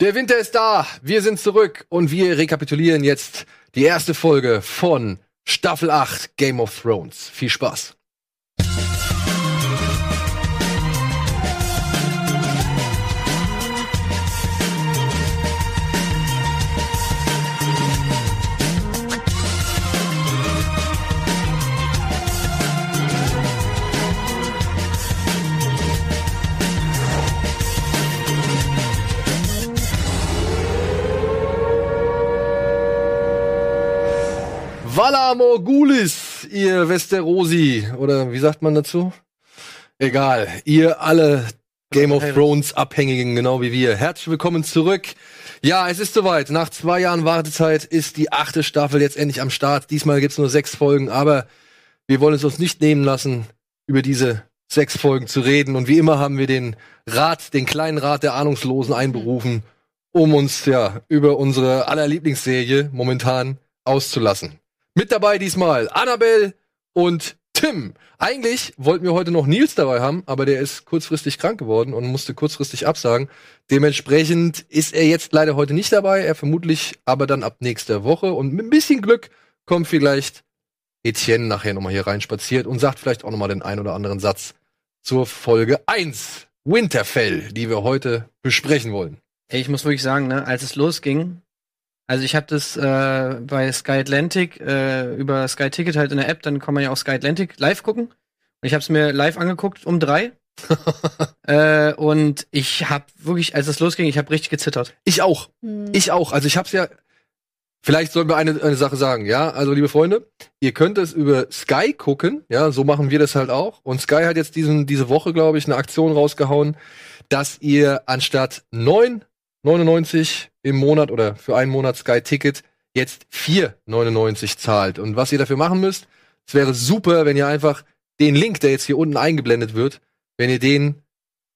Der Winter ist da, wir sind zurück und wir rekapitulieren jetzt die erste Folge von Staffel 8 Game of Thrones. Viel Spaß. Vala Morgulis, ihr Westerosi, oder wie sagt man dazu? Egal, ihr alle Game of Thrones Abhängigen, genau wie wir. Herzlich willkommen zurück. Ja, es ist soweit. Nach zwei Jahren Wartezeit ist die achte Staffel jetzt endlich am Start. Diesmal gibt's nur sechs Folgen, aber wir wollen es uns nicht nehmen lassen, über diese sechs Folgen zu reden. Und wie immer haben wir den Rat, den kleinen Rat der Ahnungslosen einberufen, um uns ja über unsere aller Lieblingsserie momentan auszulassen. Mit dabei diesmal Annabelle und Tim. Eigentlich wollten wir heute noch Nils dabei haben, aber der ist kurzfristig krank geworden und musste kurzfristig absagen. Dementsprechend ist er jetzt leider heute nicht dabei. Er vermutlich aber dann ab nächster Woche. Und mit ein bisschen Glück kommt vielleicht Etienne nachher nochmal hier reinspaziert und sagt vielleicht auch nochmal den ein oder anderen Satz zur Folge 1 Winterfell, die wir heute besprechen wollen. Ich muss wirklich sagen, ne, als es losging, also ich habe das äh, bei Sky Atlantic äh, über Sky Ticket halt in der App, dann kann man ja auch Sky Atlantic live gucken. Und ich habe es mir live angeguckt um drei. äh, und ich habe wirklich, als es losging, ich habe richtig gezittert. Ich auch. Hm. Ich auch. Also ich hab's ja. Vielleicht sollen wir eine, eine Sache sagen, ja? Also, liebe Freunde, ihr könnt es über Sky gucken, ja, so machen wir das halt auch. Und Sky hat jetzt diesen, diese Woche, glaube ich, eine Aktion rausgehauen, dass ihr anstatt 9,99 im Monat oder für einen Monat Sky Ticket jetzt 4,99 zahlt. Und was ihr dafür machen müsst, es wäre super, wenn ihr einfach den Link, der jetzt hier unten eingeblendet wird, wenn ihr den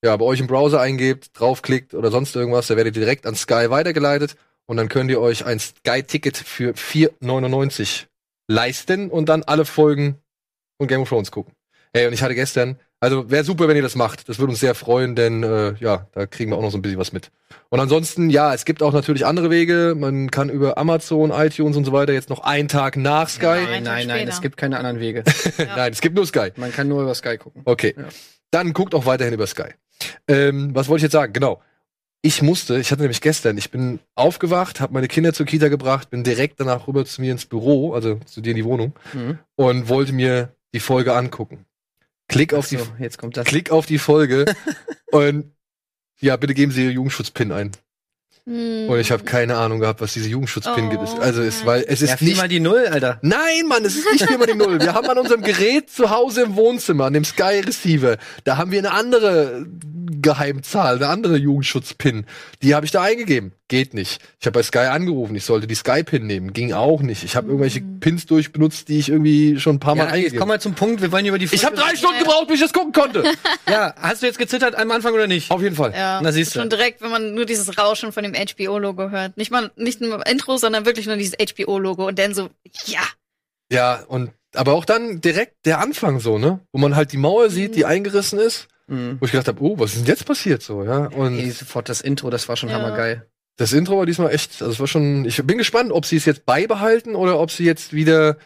ja, bei euch im Browser eingebt, draufklickt oder sonst irgendwas, da werdet ihr direkt an Sky weitergeleitet und dann könnt ihr euch ein Sky-Ticket für 4,99 leisten und dann alle Folgen von Game of Thrones gucken. Ey, und ich hatte gestern, also wäre super, wenn ihr das macht. Das würde uns sehr freuen, denn äh, ja, da kriegen wir auch noch so ein bisschen was mit. Und ansonsten, ja, es gibt auch natürlich andere Wege. Man kann über Amazon, iTunes und so weiter jetzt noch einen Tag nach Sky. Nein, nein, nein, später. es gibt keine anderen Wege. Nein, es gibt nur Sky. Man kann nur über Sky gucken. Okay. Ja. Dann guckt auch weiterhin über Sky. Ähm, was wollte ich jetzt sagen? Genau. Ich musste, ich hatte nämlich gestern, ich bin aufgewacht, habe meine Kinder zur Kita gebracht, bin direkt danach rüber zu mir ins Büro, also zu dir in die Wohnung, Mhm. und wollte mir die Folge angucken. Klick auf die, So, jetzt kommt das. Klick auf die Folge und ja, bitte geben Sie Ihr Jugendschutzpin ein. Hm. Und ich habe keine Ahnung gehabt, was diese Jugendschutzpin Oh, gibt. Also es, weil es ja, ist nicht viermal die Null, Alter. Nein, Mann, es ist nicht viermal die Null. Wir haben an unserem Gerät zu Hause im Wohnzimmer, an dem Sky Receiver, da haben wir eine andere Geheimzahl, eine andere Jugendschutzpin. Die habe ich da eingegeben. Geht nicht. Ich habe bei Sky angerufen, ich sollte die Sky-Pin nehmen. Ging auch nicht. Ich habe irgendwelche Pins durchbenutzt, die ich irgendwie schon ein paar Mal Ja, eingegeben komm mal zum Punkt, wir wollen über die Ich habe Folge- drei Stunden gebraucht, bis ich das gucken konnte. Ja, hast du jetzt gezittert am Anfang oder nicht? Auf jeden Fall. Ja, Na, siehst du. schon direkt, wenn man nur dieses Rauschen von dem HBO-Logo hört. Nicht mal, nicht nur Intro, sondern wirklich nur dieses HBO-Logo und dann so, ja. Ja, und aber auch dann direkt der Anfang so, ne? Wo man halt die Mauer sieht, die eingerissen ist. Mhm. Wo ich gedacht habe, oh, was ist denn jetzt passiert so, ja? Und Ey, sofort das Intro, das war schon Ja. hammergeil. Das Intro war diesmal echt, also es war schon, ich bin gespannt, ob sie es jetzt beibehalten oder ob sie jetzt wieder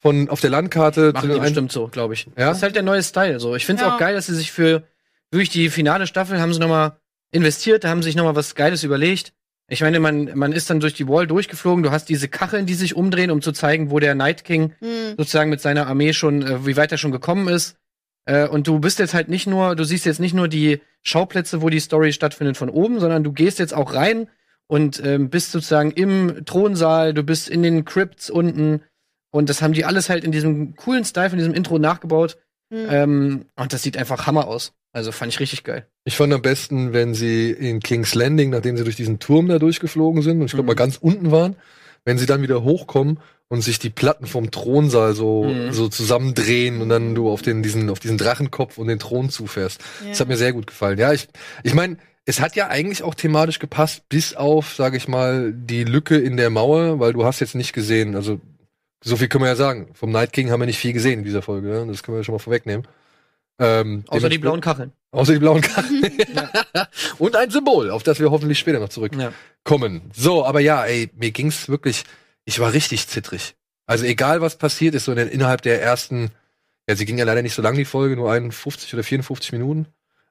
von auf der Landkarte Machen die bestimmt so, glaube ich. Ja? Das ist halt der neue Style. So, ich finde es Ja. auch geil, dass sie sich für durch die finale Staffel haben sie noch mal investiert, da haben sie sich noch mal was Geiles überlegt. Ich meine, man, man ist dann durch die Wall durchgeflogen. Du hast diese Kacheln, die sich umdrehen, um zu zeigen, wo der Night King Hm. sozusagen mit seiner Armee schon, äh, wie weit er schon gekommen ist. Äh, und du bist jetzt halt nicht nur, du siehst jetzt nicht nur die Schauplätze, wo die Story stattfindet von oben, sondern du gehst jetzt auch rein und ähm, bist sozusagen im Thronsaal, du bist in den Crypts unten. Und das haben die alles halt in diesem coolen Style von diesem Intro nachgebaut. Hm. Ähm, und das sieht einfach Hammer aus. Also fand ich richtig geil. Ich fand am besten, wenn sie in King's Landing, nachdem sie durch diesen Turm da durchgeflogen sind und ich glaube Mhm. mal ganz unten waren, wenn sie dann wieder hochkommen und sich die Platten vom Thronsaal so, Mhm. so zusammendrehen und dann du auf den, diesen, auf diesen Drachenkopf und den Thron zufährst. Das hat mir sehr gut gefallen. Ja, ich, ich meine, es hat ja eigentlich auch thematisch gepasst, bis auf, sage ich mal, die Lücke in der Mauer, weil du hast jetzt nicht gesehen, also so viel können wir ja sagen. Vom Night King haben wir nicht viel gesehen in dieser Folge, ja? das können wir ja schon mal vorwegnehmen. Ähm, Außer die blauen Kacheln. Außer die blauen Karten. Und ein Symbol, auf das wir hoffentlich später noch zurückkommen. Ja. So, aber ja, ey, mir ging's wirklich, ich war richtig zittrig. Also egal was passiert ist, so in, innerhalb der ersten, ja, sie ging ja leider nicht so lang, die Folge, nur 51 oder 54 Minuten.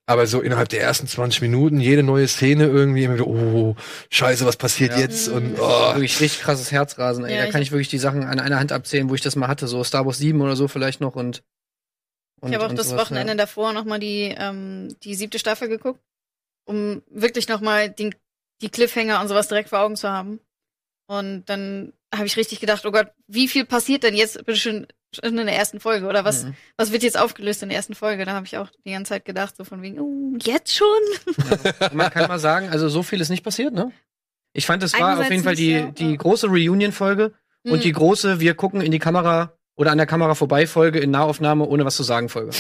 Aber so innerhalb der ersten 20 Minuten, jede neue Szene irgendwie immer wieder, oh, scheiße, was passiert Ja. jetzt? Und oh, Wirklich richtig krasses Herzrasen. Ey. Ja, da kann ich wirklich die Sachen an einer Hand abzählen, wo ich das mal hatte. So Star Wars 7 oder so vielleicht noch und. und Ich habe auch und das sowas, Wochenende ja. davor noch mal die, ähm, die siebte Staffel geguckt, um wirklich noch mal den, die Cliffhanger und sowas direkt vor Augen zu haben. Und dann habe ich richtig gedacht, oh Gott, wie viel passiert denn jetzt bitte schön in der ersten Folge? Oder was, Mhm. was wird jetzt aufgelöst in der ersten Folge? Da habe ich auch die ganze Zeit gedacht, so von wegen, oh, jetzt schon? Und Man kann mal sagen, also so viel ist nicht passiert, ne? Ich fand, es war auf jeden Fall die, ja, die ja. große Reunion-Folge und die Hm. große Wir gucken in die Kamera oder an der Kamera vorbei Folge in Nahaufnahme ohne was zu sagen Folge.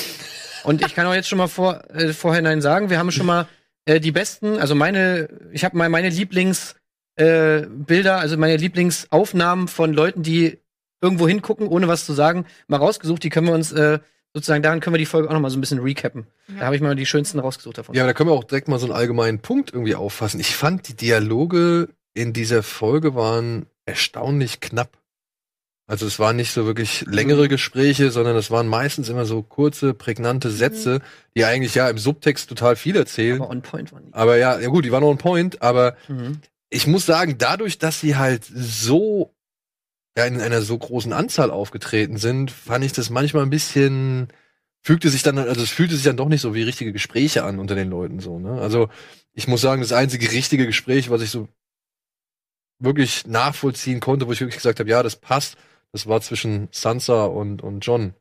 Und ich kann auch jetzt schon mal vor, äh, vorhinein sagen, wir haben schon mal äh, die besten, also meine, ich habe mal meine Lieblings äh, Bilder, also meine Lieblingsaufnahmen von Leuten, die irgendwo hingucken, ohne was zu sagen, mal rausgesucht. Die können wir uns äh, sozusagen, daran können wir die Folge auch noch mal so ein bisschen recappen. Ja. Da habe ich mal die schönsten rausgesucht davon. Ja, aber da können wir auch direkt mal so einen allgemeinen Punkt irgendwie auffassen. Ich fand, die Dialoge in dieser Folge waren erstaunlich knapp. Also es waren nicht so wirklich längere Gespräche, sondern es waren meistens immer so kurze, prägnante Sätze, die eigentlich ja im Subtext total viel erzählen. Aber on point waren die. Aber ja, ja gut, die waren on point, aber Mhm. Ich muss sagen, dadurch, dass sie halt so ja, in einer so großen Anzahl aufgetreten sind, fand ich das manchmal ein bisschen fügte sich dann also es fühlte sich dann doch nicht so wie richtige Gespräche an unter den Leuten so, ne? Also, ich muss sagen, das einzige richtige Gespräch, was ich so wirklich nachvollziehen konnte, wo ich wirklich gesagt habe, ja, das passt, das war zwischen Sansa und und John.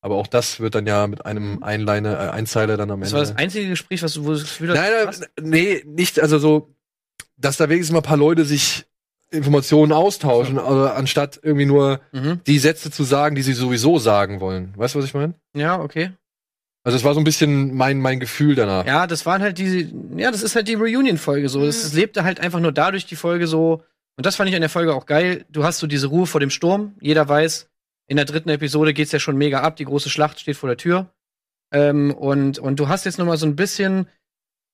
Aber auch das wird dann ja mit einem Einleine, äh, Einzeiler dann am Das Ende. war das einzige Gespräch, was du, wo du das Gefühl hast, Nein, nein, nee, nicht, also so, dass da wenigstens mal ein paar Leute sich Informationen austauschen, also anstatt irgendwie nur Mhm. die Sätze zu sagen, die sie sowieso sagen wollen. Weißt du, was ich meine? Ja, okay. Also es war so ein bisschen mein, mein Gefühl danach. Ja, das waren halt diese, ja, das ist halt die Reunion-Folge so. Es Mhm. lebte halt einfach nur dadurch die Folge so. Und das fand ich an der Folge auch geil. Du hast so diese Ruhe vor dem Sturm. Jeder weiß, in der dritten Episode geht's ja schon mega ab. Die große Schlacht steht vor der Tür. Ähm, und, und du hast jetzt noch mal so ein bisschen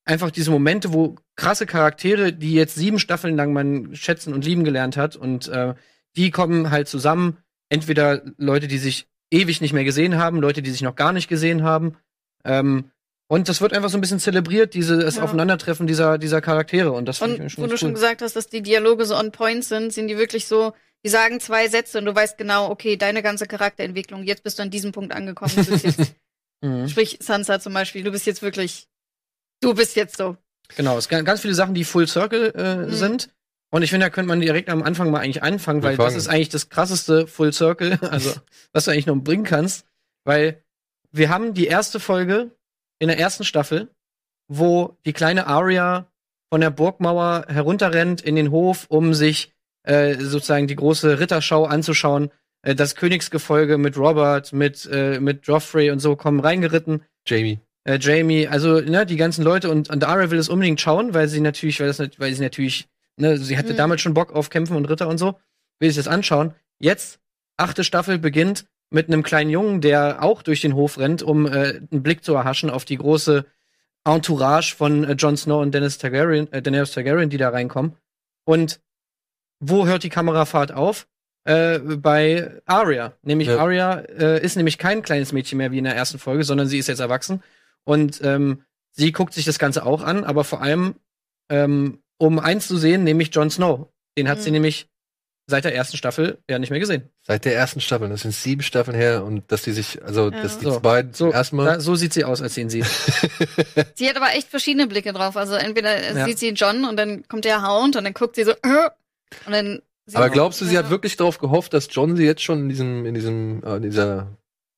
einfach diese Momente, wo krasse Charaktere, die jetzt sieben Staffeln lang man schätzen und lieben gelernt hat, und äh, die kommen halt zusammen. Entweder Leute, die sich ewig nicht mehr gesehen haben, Leute, die sich noch gar nicht gesehen haben. Ähm, und das wird einfach so ein bisschen zelebriert, diese, das Ja. Aufeinandertreffen dieser, dieser Charaktere. Und das finde ich schon wo du ganz schon cool. gesagt hast, dass die Dialoge so on point sind, sind die wirklich so, die sagen zwei Sätze und du weißt genau, okay, deine ganze Charakterentwicklung, jetzt bist du an diesem Punkt angekommen. Du bist jetzt, Mhm. sprich Sansa zum Beispiel, du bist jetzt wirklich, du bist jetzt so. Genau, es gibt ganz viele Sachen, die Full Circle äh, Mhm. sind. Und ich finde, da könnte man direkt am Anfang mal eigentlich anfangen, weil das ist eigentlich das krasseste Full Circle, also was du eigentlich noch bringen kannst. Weil wir haben die erste Folge in der ersten Staffel, wo die kleine Arya von der Burgmauer herunterrennt in den Hof, um sich äh, sozusagen die große Ritterschau anzuschauen. Äh, das Königsgefolge mit Robert, mit, äh, mit Joffrey und so kommen reingeritten Jamie. Äh, Jamie, also ne, die ganzen Leute und, und Arya will es unbedingt schauen, weil sie natürlich, weil das, weil sie natürlich, ne, sie hatte Mhm. damals schon Bock auf Kämpfen und Ritter und so, will sich das anschauen. Jetzt achte Staffel beginnt mit einem kleinen Jungen, der auch durch den Hof rennt, um äh, einen Blick zu erhaschen auf die große Entourage von äh, Jon Snow und Dennis Targaryen, äh, Daenerys Targaryen, die da reinkommen. Und wo hört die Kamerafahrt auf? Äh, bei Arya. Nämlich Ja. Arya äh, ist nämlich kein kleines Mädchen mehr wie in der ersten Folge, sondern sie ist jetzt erwachsen. Und ähm, sie guckt sich das Ganze auch an, aber vor allem, ähm, um eins zu sehen, nämlich Jon Snow. Den hat sie Mhm. nämlich seit der ersten Staffel ja nicht mehr gesehen. Seit der ersten Staffel, das sind sieben Staffeln her und dass die sich, also Ja. dass die So. beiden So, zum ersten Mal. da, so sieht sie aus, als sie ihn sieht. Sie hat aber echt verschiedene Blicke drauf. Also entweder äh, Ja. sieht sie John und dann kommt der Hound und dann guckt sie so, äh, und dann sie Aber glaubst du, sie ja. hat wirklich darauf gehofft, dass John sie jetzt schon in diesem, in diesem, äh, in dieser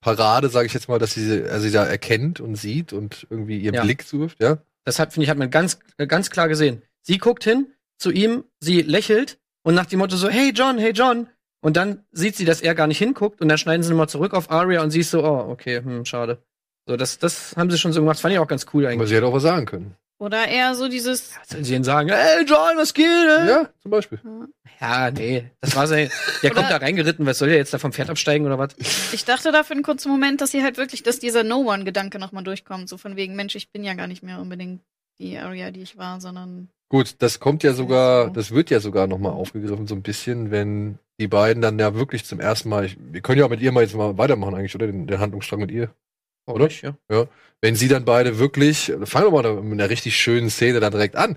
Parade, sage ich jetzt mal, dass sie, also sie da erkennt und sieht und irgendwie ihren Ja. Blick zuwirft, ja? Das hat, finde ich, hat man ganz, äh, ganz klar gesehen. Sie guckt hin zu ihm, sie lächelt und nach dem Motto so, hey John, hey John. Und dann sieht sie, dass er gar nicht hinguckt und dann schneiden sie nochmal zurück auf Arya und sie ist so, oh, okay, hm, schade. So, das, das haben sie schon so gemacht. Fand ich auch ganz cool Aber eigentlich. sie hätte auch was sagen können. Oder eher so dieses. Sollen sie ihnen sagen, hey John, was geht? ey?" Ja, zum Beispiel. Ja, nee. Das war sein. Der Oder- kommt da reingeritten, was soll der jetzt da vom Pferd absteigen oder was? Ich dachte da für einen kurzen Moment, dass sie halt wirklich, dass dieser No-One-Gedanke nochmal durchkommt. So von wegen, Mensch, ich bin ja gar nicht mehr unbedingt die Area, die ich war, sondern. Gut, das kommt ja sogar, so. das wird ja sogar noch mal aufgegriffen so ein bisschen, wenn die beiden dann ja wirklich zum ersten Mal, ich, wir können ja auch mit ihr mal jetzt mal weitermachen eigentlich, oder? Den, den Handlungsstrang mit ihr. Oder? Nicht, ja. Wenn sie dann beide wirklich, fangen wir mal mit einer richtig schönen Szene da direkt an.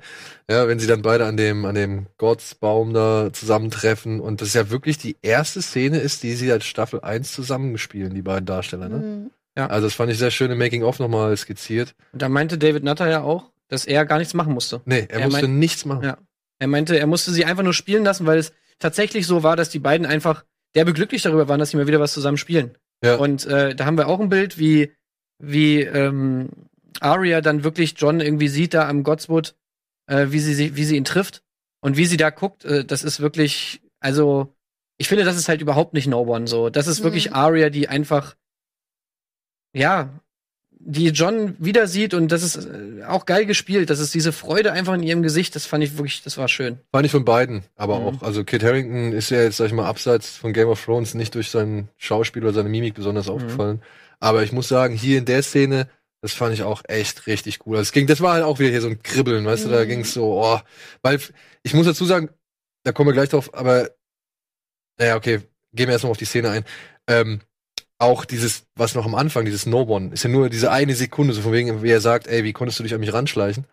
Ja, wenn sie dann beide an dem, an dem Gottsbaum da zusammentreffen und das ja wirklich die erste Szene ist, die sie als Staffel 1 zusammengespielt, die beiden Darsteller, ne? Mhm. Also das fand ich sehr schön im Making-of nochmal skizziert. Und da meinte David Nutter ja auch, dass er gar nichts machen musste. Nee, er, Er musste meint- nichts machen. Ja. Er meinte, er musste sie einfach nur spielen lassen, weil es tatsächlich so war, dass die beiden einfach derbe glücklich darüber waren, dass sie mal wieder was zusammen spielen. Ja. Und äh, da haben wir auch ein Bild, wie, wie ähm, Arya dann wirklich John irgendwie sieht da am Godswood, äh, wie, sie, wie sie ihn trifft und wie sie da guckt. Äh, das ist wirklich, also ich finde, das ist halt überhaupt nicht No One so. Das ist wirklich Mhm. Arya, die einfach, ja, die John wieder sieht und das ist äh, auch geil gespielt. Das ist diese Freude einfach in ihrem Gesicht. Das fand ich wirklich, das war schön. Fand ich von beiden, aber Mhm. auch, also Kit Harrington ist ja jetzt, sag ich mal, abseits von Game of Thrones nicht durch sein Schauspiel oder seine Mimik besonders Mhm. aufgefallen. Aber ich muss sagen, hier in der Szene, das fand ich auch echt richtig cool. Also es ging, das war halt auch wieder hier so ein Kribbeln, weißt du, da Mhm. ging's so, oh, weil ich muss dazu sagen, da kommen wir gleich drauf, aber naja, okay, gehen wir erstmal auf die Szene ein. Ähm, auch dieses, was noch am Anfang, dieses No One, ist ja nur diese eine Sekunde, so von wegen, wie er sagt, ey, wie konntest du dich an mich ranschleichen?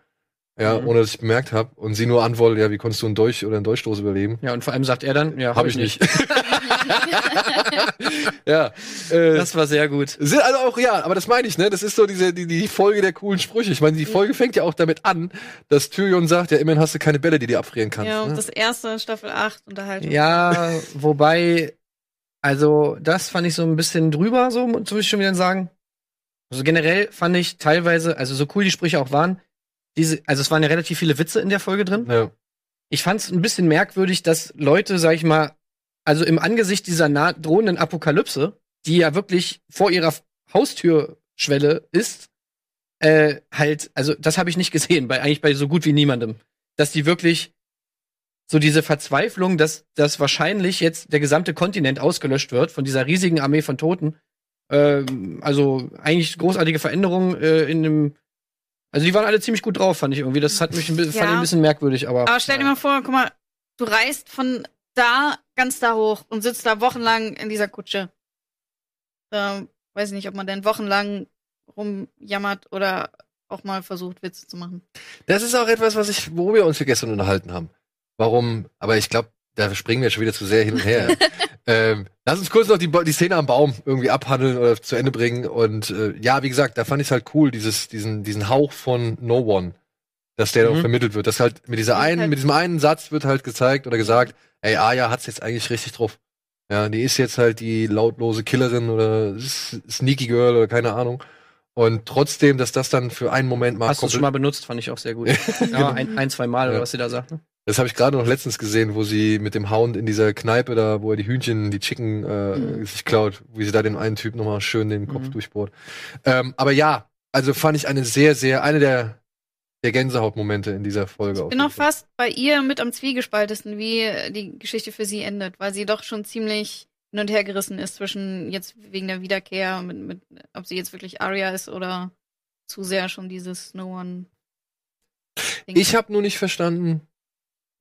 Ja, Mhm. ohne dass ich bemerkt habe. Und sie nur antwortet, ja, wie konntest du einen Dolch oder einen Dolchstoß überleben? Ja, und vor allem sagt er dann, ja, Hab ich nicht. ja. Äh, Das war sehr gut. sind also auch, ja, aber das meine ich, ne? Das ist so diese, die, die Folge der coolen Sprüche. Ich meine, die Folge fängt ja auch damit an, dass Tyrion sagt, ja, immerhin hast du keine Bälle, die dir abfrieren kannst. Ja, und ne? das erste Staffel 8 Unterhaltung. Ja, wobei, also das fand ich so ein bisschen drüber, so muss ich schon wieder sagen. Also generell fand ich teilweise, also so cool die Sprüche auch waren, diese, also es waren ja relativ viele Witze in der Folge drin. ja. Ich fand es ein bisschen merkwürdig, dass Leute, sag ich mal, also im Angesicht dieser drohenden Apokalypse, die ja wirklich vor ihrer Haustürschwelle ist, äh, halt, also das habe ich nicht gesehen, bei eigentlich bei so gut wie niemandem, dass die wirklich so diese Verzweiflung, dass, dass wahrscheinlich jetzt der gesamte Kontinent ausgelöscht wird von dieser riesigen Armee von Toten. Ähm, also eigentlich großartige Veränderungen äh, in dem. Also die waren alle ziemlich gut drauf, fand ich irgendwie. Das hat mich ein bisschen, Ja. fand ich ein bisschen merkwürdig, aber. Aber stell dir mal vor, guck mal, du reist von da ganz da hoch und sitzt da wochenlang in dieser Kutsche. Da weiß ich nicht, ob man denn wochenlang rumjammert oder auch mal versucht, Witze zu machen. Das ist auch etwas, was ich, wo wir uns hier gestern unterhalten haben. Warum, aber ich glaube, da springen wir schon wieder zu sehr hin und her. ähm, lass uns kurz noch die, die Szene am Baum irgendwie abhandeln oder zu Ende bringen. Und äh, ja, wie gesagt, da fand ich es halt cool, dieses, diesen, diesen Hauch von No One, dass der Mhm. auch vermittelt wird. Dass halt mit dieser einen, halt- mit diesem einen Satz wird halt gezeigt oder gesagt, ey, Aya hat's jetzt eigentlich richtig drauf. Ja, die ist jetzt halt die lautlose Killerin oder Sneaky Girl oder keine Ahnung. Und trotzdem, dass das dann für einen Moment mal Hast du schon mal benutzt, fand ich auch sehr gut. Genau. ja, ein, ein, zwei Mal, oder Ja. was sie da sagt. Ne? Das habe ich gerade noch letztens gesehen, wo sie mit dem Hound in dieser Kneipe da, wo er die Hühnchen, die Chicken äh, Mhm. sich klaut, wie sie da den einen Typ nochmal schön den Kopf Mhm. durchbohrt. Ähm, aber ja, also fand ich eine sehr, sehr, eine der, der Gänsehautmomente in dieser Folge. auf bin auch fast bei ihr mit am zwiegespaltesten, wie die Geschichte für sie endet, weil sie doch schon ziemlich hin und her gerissen ist zwischen jetzt wegen der Wiederkehr, mit, mit, ob sie jetzt wirklich Arya ist oder zu sehr schon dieses No One. Ding. Ich habe nur nicht verstanden,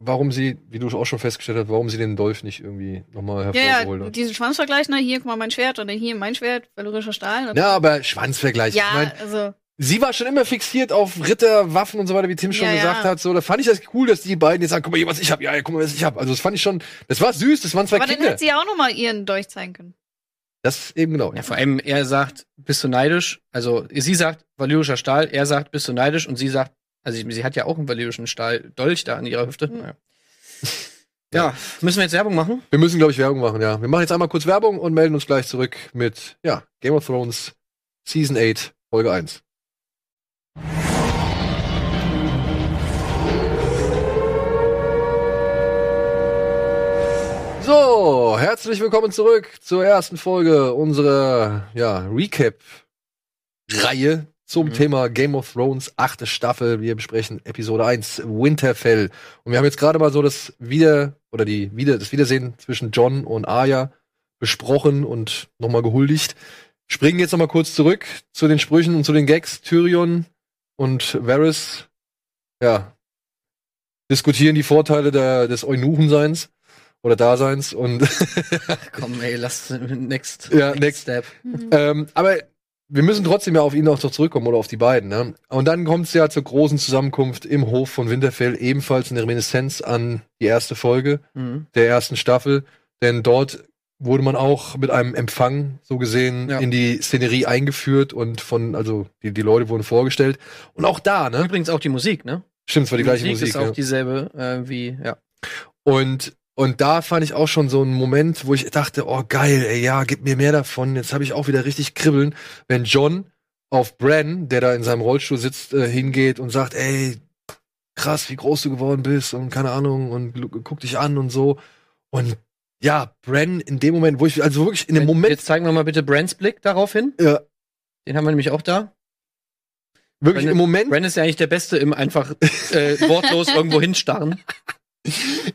warum sie, wie du auch schon festgestellt hast, warum sie den Dolch nicht irgendwie nochmal ja, hervorgeholt ja, hat. diesen Schwanzvergleich, ne, hier, guck mal, mein Schwert oder hier mein Schwert, valyrischer Stahl. Ja, aber Schwanzvergleich. ja Ich mein, also, sie war schon immer fixiert auf Ritter, Waffen und so weiter, wie Tim schon Ja, gesagt ja. hat. So, da fand ich das cool, dass die beiden jetzt sagen, guck mal hier, was ich hab. Ja, ja, guck mal, was ich hab. Also das fand ich schon, das war süß, das waren zwei aber dann Kinder. hätte sie ja auch noch mal ihren Dolch zeigen können. Das eben genau. Ja, vor allem, er sagt, bist du neidisch? Also, sie sagt, valyrischer Stahl, er sagt, bist du neidisch? Und sie sagt, also, sie, sie hat ja auch einen valyrischen Stahl, Dolch da an ihrer Hüfte. Mhm. Ja. ja, müssen wir jetzt Werbung machen? Wir müssen, glaube ich, Werbung machen, ja. Wir machen jetzt einmal kurz Werbung und melden uns gleich zurück mit, ja, Game of Thrones Season 8, Folge 1. So, herzlich willkommen zurück zur ersten Folge unserer, ja, Recap-Reihe zum Mhm. Thema Game of Thrones, achte Staffel. Wir besprechen Episode 1, Winterfell. Und wir haben jetzt gerade mal so das Wieder, oder die Wieder, das Wiedersehen zwischen John und Arya besprochen und nochmal gehuldigt. Springen jetzt nochmal kurz zurück zu den Sprüchen und zu den Gags. Tyrion und Varys, ja, diskutieren die Vorteile der, des Eunuchenseins oder Daseins und Komm, ey, lass next, Ja, next. step. Mhm. Ähm, aber wir müssen trotzdem ja auf ihn auch noch zurückkommen oder auf die beiden. Ne? Und dann kommt es ja zur großen Zusammenkunft im Hof von Winterfell, ebenfalls eine Reminiszenz an die erste Folge Mhm. der ersten Staffel. Denn dort wurde man auch mit einem Empfang so gesehen Ja. in die Szenerie eingeführt und von, also die, die Leute wurden vorgestellt. Und auch da, ne? Übrigens auch die Musik, ne? Stimmt, es war die gleiche Musik. ist auch ja. dieselbe äh, wie, ja. Und, und da fand ich auch schon so einen Moment, wo ich dachte, oh geil, ey, ja, gib mir mehr davon. Jetzt habe ich auch wieder richtig kribbeln, wenn John auf Bran, der da in seinem Rollstuhl sitzt, äh, hingeht und sagt, ey, krass, wie groß du geworden bist und keine Ahnung und guck dich an und so. Und ja, Bran in dem Moment, wo ich, also wirklich in dem Moment, Jetzt zeigen wir mal bitte Brands Blick darauf hin. ja, Den haben wir nämlich auch da. wirklich Bran- im Moment, Brand ist ja eigentlich der Beste im einfach äh, wortlos irgendwo hinstarren.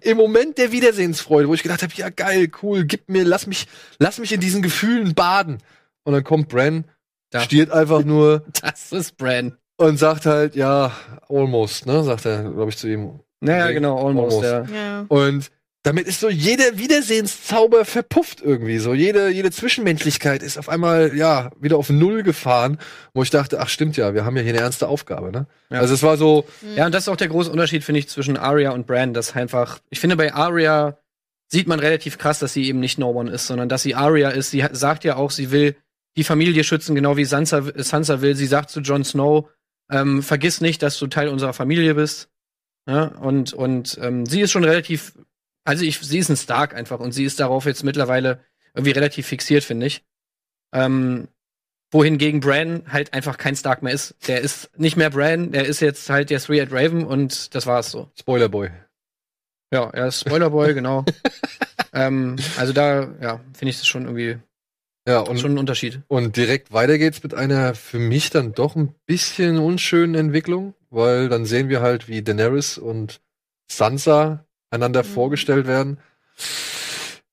im Moment der Wiedersehensfreude, wo ich gedacht habe, ja geil, cool, gib mir, lass mich, lass mich in diesen Gefühlen baden. Und dann kommt Bran, Da. stiert einfach nur Das ist Brand. und sagt halt, ja, almost, ne, sagt er, glaube ich, zu ihm. Naja, Nee, genau, almost. almost. Ja. Ja. Und damit ist so jeder Wiedersehenszauber verpufft irgendwie. So jede, jede Zwischenmenschlichkeit ist auf einmal, ja, wieder auf Null gefahren, wo ich dachte, ach stimmt ja, wir haben ja hier eine ernste Aufgabe, ne? Ja. Also es war so, ja, und das ist auch der große Unterschied, finde ich, zwischen Arya und Bran. Das einfach, ich finde, bei Arya sieht man relativ krass, dass sie eben nicht No One ist, sondern dass sie Arya ist. Sie sagt ja auch, sie will die Familie schützen, genau wie Sansa, Sansa will. Sie sagt zu Jon Snow, ähm, vergiss nicht, dass du Teil unserer Familie bist. Ja, und und ähm, sie ist schon relativ, also ich, sie ist ein Stark einfach und sie ist darauf jetzt mittlerweile irgendwie relativ fixiert, finde ich. Ähm, wohingegen Bran halt einfach kein Stark mehr ist. Der ist nicht mehr Bran, der ist jetzt halt der Three-Eyed Raven und das war's so. Spoilerboy. Ja, er ist Spoilerboy, genau. ähm, also da, ja, finde ich das schon irgendwie Ja, und, schon ein Unterschied. und direkt weiter geht's mit einer für mich dann doch ein bisschen unschönen Entwicklung, weil dann sehen wir halt, wie Daenerys und Sansa einander Mhm. vorgestellt werden.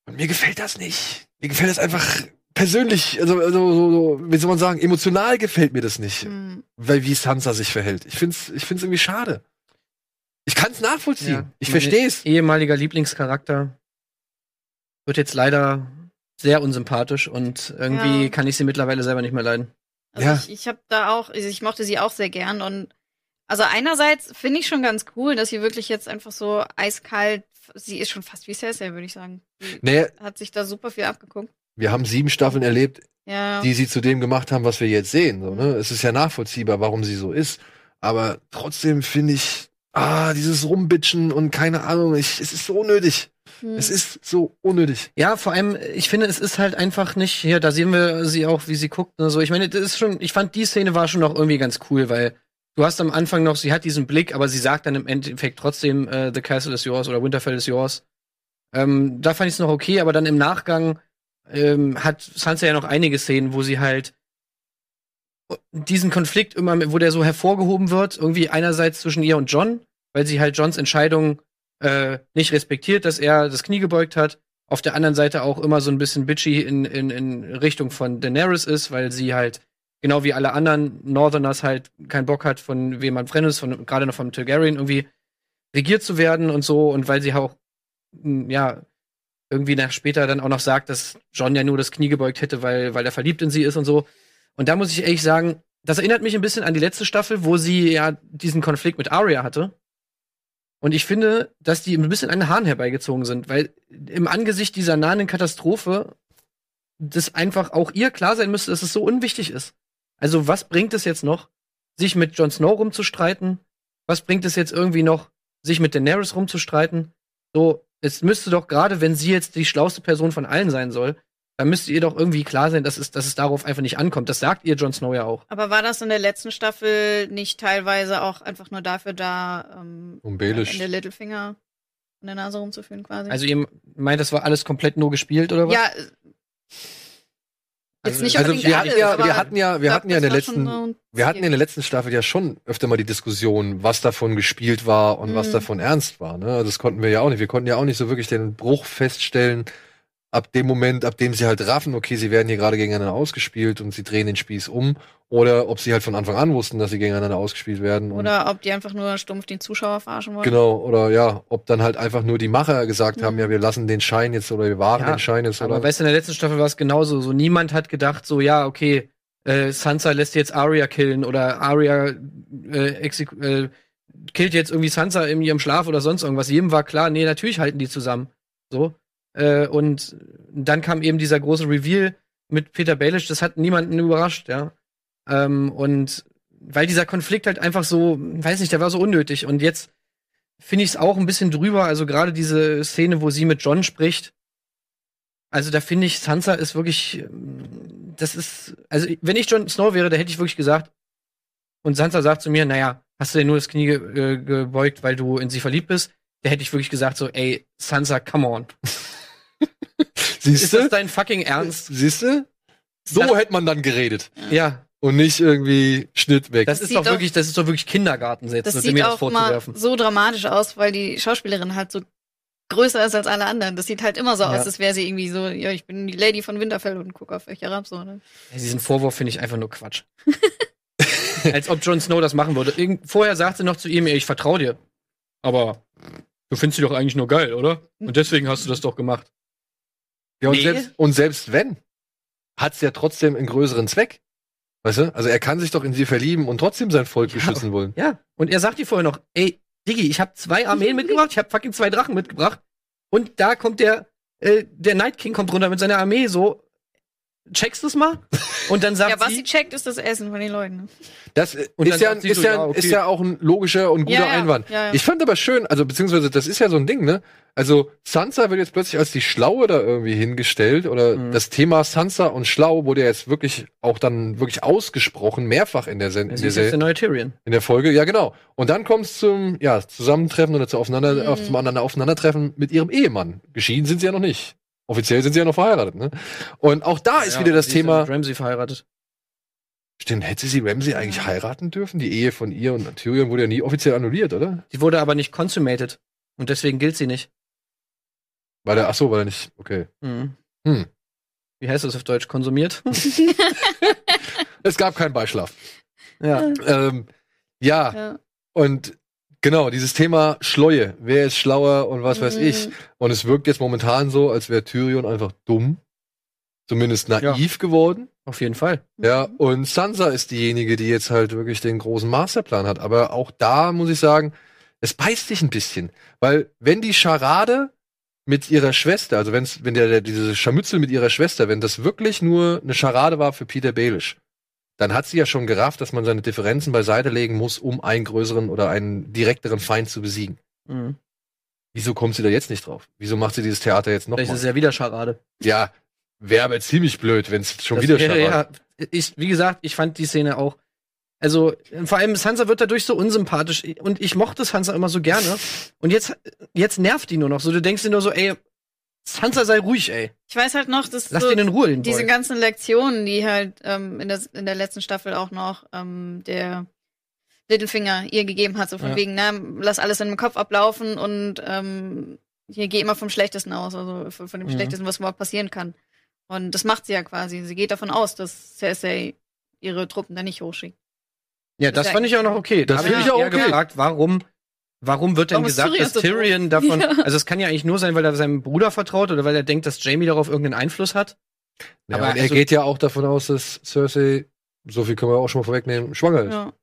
Und mir gefällt das nicht. Mir gefällt das einfach persönlich, also, also so, so, wie soll man sagen, emotional gefällt mir das nicht, Mhm. weil wie Sansa sich verhält. Ich find's, ich find's irgendwie schade. Ich kann's nachvollziehen. Ja. Ich versteh's. Ehemaliger Lieblingscharakter wird jetzt leider sehr unsympathisch und irgendwie Ja. kann ich sie mittlerweile selber nicht mehr leiden. Also Ja. ich, ich habe da auch, also ich mochte sie auch sehr gern und also einerseits finde ich schon ganz cool, dass sie wirklich jetzt einfach so eiskalt, sie ist schon fast wie Cersei, würde ich sagen. Sie Nee, hat sich da super viel abgeguckt. wir haben sieben Staffeln erlebt, Ja. die sie zu dem gemacht haben, was wir jetzt sehen. So, ne? Es ist ja nachvollziehbar, warum sie so ist. Aber trotzdem finde ich, ah, dieses Rumbitschen und keine Ahnung, ich, es ist so unnötig. Hm. Es ist so unnötig. Ja, vor allem, ich finde, es ist halt einfach nicht, hier, da sehen wir sie auch, wie sie guckt und so. Ich meine, das ist schon, ich fand die Szene war schon noch irgendwie ganz cool, weil du hast am Anfang noch, sie hat diesen Blick, aber sie sagt dann im Endeffekt trotzdem, äh, The Castle is yours oder Winterfell is yours. Ähm, da fand ich es noch okay, aber dann im Nachgang ähm, hat Sansa ja noch einige Szenen, wo sie halt diesen Konflikt immer, wo der so hervorgehoben wird, irgendwie einerseits zwischen ihr und John, weil sie halt Johns Entscheidung äh, nicht respektiert, dass er das Knie gebeugt hat. Auf der anderen Seite auch immer so ein bisschen bitchy in, in, in Richtung von Daenerys ist, weil sie halt, genau wie alle anderen Northerners, halt keinen Bock hat, von wem man fremd ist, von, gerade noch vom Targaryen irgendwie regiert zu werden und so. Und weil sie auch, mh, ja, irgendwie nach später dann auch noch sagt, dass John ja nur das Knie gebeugt hätte, weil, weil er verliebt in sie ist und so. Und da muss ich ehrlich sagen, das erinnert mich ein bisschen an die letzte Staffel, wo sie ja diesen Konflikt mit Arya hatte. Und ich finde, dass die ein bisschen an den Haaren herbeigezogen sind, weil im Angesicht dieser nahen Katastrophe das einfach auch ihr klar sein müsste, dass es so unwichtig ist. Also was bringt es jetzt noch, sich mit Jon Snow rumzustreiten? Was bringt es jetzt irgendwie noch, sich mit Daenerys rumzustreiten? So, es müsste doch gerade, wenn sie jetzt die schlauste Person von allen sein soll, dann müsste ihr doch irgendwie klar sein, dass es, dass es darauf einfach nicht ankommt. Das sagt ihr Jon Snow ja auch. Aber war das in der letzten Staffel nicht teilweise auch einfach nur dafür da, ähm, Um in Baelish. der Littlefinger in der Nase rumzuführen quasi? Also ihr meint, das war alles komplett nur gespielt oder was? ja, Jetzt Also- nicht Also wir hatten alles, ja, wir hatten ja, wir hatten ja in der letzten, so wir hatten in der letzten Staffel ja schon öfter mal die Diskussion, was davon gespielt war und was Mhm. davon ernst war. Ne? Also Das konnten wir ja auch nicht. Wir konnten ja auch nicht so wirklich den Bruch feststellen, ab dem Moment, ab dem sie halt raffen, okay, sie werden hier gerade gegeneinander ausgespielt und sie drehen den Spieß um, oder ob sie halt von Anfang an wussten, dass sie gegeneinander ausgespielt werden. Und Oder ob die einfach nur stumpf den Zuschauer verarschen wollen. genau, oder ja, ob dann halt einfach nur die Macher gesagt haben, Mhm. ja, wir lassen den Schein jetzt oder wir wahren Ja, den Schein jetzt Aber oder. weißt du, in der letzten Staffel war es genauso. So niemand hat gedacht, so ja, okay, äh, Sansa lässt jetzt Arya killen oder Arya äh, exek- äh, killt jetzt irgendwie Sansa in ihrem Schlaf oder sonst irgendwas. Jedem war klar, nee, natürlich halten die zusammen. So. Äh, und dann kam eben dieser große Reveal mit Peter Baelish, das hat niemanden überrascht, ja. Ähm, und weil dieser Konflikt halt einfach so, weiß nicht, der war so unnötig. Und jetzt finde ich es auch ein bisschen drüber. Also gerade diese Szene, wo sie mit John spricht, also da finde ich, Sansa ist wirklich, ähm, das ist, also wenn ich Jon Snow wäre, da hätte ich wirklich gesagt, und Sansa sagt zu mir, naja, hast du dir nur das Knie ge äh, gebeugt, weil du in sie verliebt bist? Da hätte ich wirklich gesagt so, ey, Sansa, come on. Siehst Ist das dein fucking Ernst? Siehst du? So Das- hätte man dann geredet. Ja, Und nicht irgendwie Schnitt weg. das ist sieht doch wirklich, das ist doch wirklich Kindergarten Das sieht mir das auch mal vorzuwerfen. so dramatisch aus, weil die Schauspielerin halt so größer ist als alle anderen. Das sieht halt immer so Ja. aus, als wäre sie irgendwie so, ja, ich bin die Lady von Winterfell und guck auf euch herab. So, ne? Ja, diesen Vorwurf finde ich einfach nur Quatsch. Als ob Jon Snow das machen würde. Irgend, vorher sagt sie noch zu ihm, ey, ich vertraue dir. Aber du findest sie doch eigentlich nur geil, oder? Und deswegen hast du das doch gemacht. Ja, und, Nee. selbst, und selbst wenn, hat's ja trotzdem einen größeren Zweck. Weißt du? Also er kann sich doch in sie verlieben und trotzdem sein Volk Ja. beschützen wollen. Ja. Und er sagt dir vorher noch, ey, Diggi, ich habe zwei Armeen mitgebracht, ich habe fucking zwei Drachen mitgebracht. Und da kommt der, äh, der Night King kommt runter mit seiner Armee, so, checkst du's mal? Und dann sagt Ja, was sie sie, checkt, ist das Essen von den Leuten. Das Und ist ja, ist, so, ja, ja, okay. ist ja auch ein logischer und guter Ja, ja, Einwand. ja, ja. Ich fand aber schön, also beziehungsweise das ist ja so ein Ding, ne? Also Sansa wird jetzt plötzlich als die Schlaue da irgendwie hingestellt oder Mhm. das Thema Sansa und Schlau wurde ja jetzt wirklich auch dann wirklich ausgesprochen, mehrfach in der, Sen in sie der, ist jetzt der Serie. neue Tyrion. In der Folge, ja genau. Und dann kommt es zum ja, Zusammentreffen oder zu aufeinander, Mhm. auf, zum anderen Aufeinandertreffen mit ihrem Ehemann. Geschieden sind sie ja noch nicht. Offiziell sind sie ja noch verheiratet, ne? Und auch da ist Ja, wieder das sie ist Thema. mit Ramsey verheiratet. Stimmt, hätte sie Ramsey eigentlich heiraten dürfen? Die Ehe von ihr und Tyrion wurde ja nie offiziell annulliert, oder? Sie wurde aber nicht consummated. Und deswegen gilt sie nicht. Weil er, ach so, weil er nicht, okay. Mhm. Hm. Wie heißt das auf Deutsch? Konsumiert? Es gab keinen Beischlaf. ja. Ähm, ja, Ja. und genau, dieses Thema Schleue. Wer ist schlauer und was weiß Mhm. ich? Und es wirkt jetzt momentan so, als wäre Tyrion einfach dumm. Zumindest naiv geworden. Auf jeden Fall. Ja, und Sansa ist diejenige, die jetzt halt wirklich den großen Masterplan hat. Aber auch da muss ich sagen, es beißt sich ein bisschen. Weil wenn die Scharade mit ihrer Schwester, also wenn's, wenn der, der diese Scharmützel mit ihrer Schwester, wenn das wirklich nur eine Scharade war für Peter Baelish, dann hat sie ja schon gerafft, dass man seine Differenzen beiseite legen muss, um einen größeren oder einen direkteren Feind zu besiegen. Mhm. Wieso kommt sie da jetzt nicht drauf? Wieso macht sie dieses Theater jetzt Vielleicht nochmal? ist es ja wieder Scharade. Ja, wäre aber ziemlich blöd, wenn es schon Das wieder wäre, Scharade ja, ich, wie gesagt, ich fand die Szene auch. Also, vor allem Sansa wird dadurch so unsympathisch. Und ich mochte Sansa immer so gerne. Und jetzt, jetzt nervt die nur noch so. Du denkst dir nur so, ey, Sansa sei ruhig, ey. Ich weiß halt noch, dass Lass so den in Ruhe, den diese Boy. ganzen Lektionen, die halt ähm, in, der, in der letzten Staffel auch noch ähm, der Littlefinger ihr gegeben hat, so von Ja. wegen, na, lass alles in dem Kopf ablaufen und ähm, hier geh immer vom Schlechtesten aus, also von, von dem Mhm. Schlechtesten, was überhaupt passieren kann. Und das macht sie ja quasi. Sie geht davon aus, dass Cersei ihre Truppen da nicht hochschickt. Ja, das fand ich auch noch okay. Das Da hab finde mich ich auch eher okay. gefragt, warum, warum wird denn gesagt, Tyrion dass? Tyrion davon, Ja. also es kann ja eigentlich nur sein, weil er seinem Bruder vertraut oder weil er denkt, dass Jamie darauf irgendeinen Einfluss hat. Ja, Aber er also- geht ja auch davon aus, dass Cersei, so viel können wir auch schon mal vorwegnehmen, schwanger ist. Ja.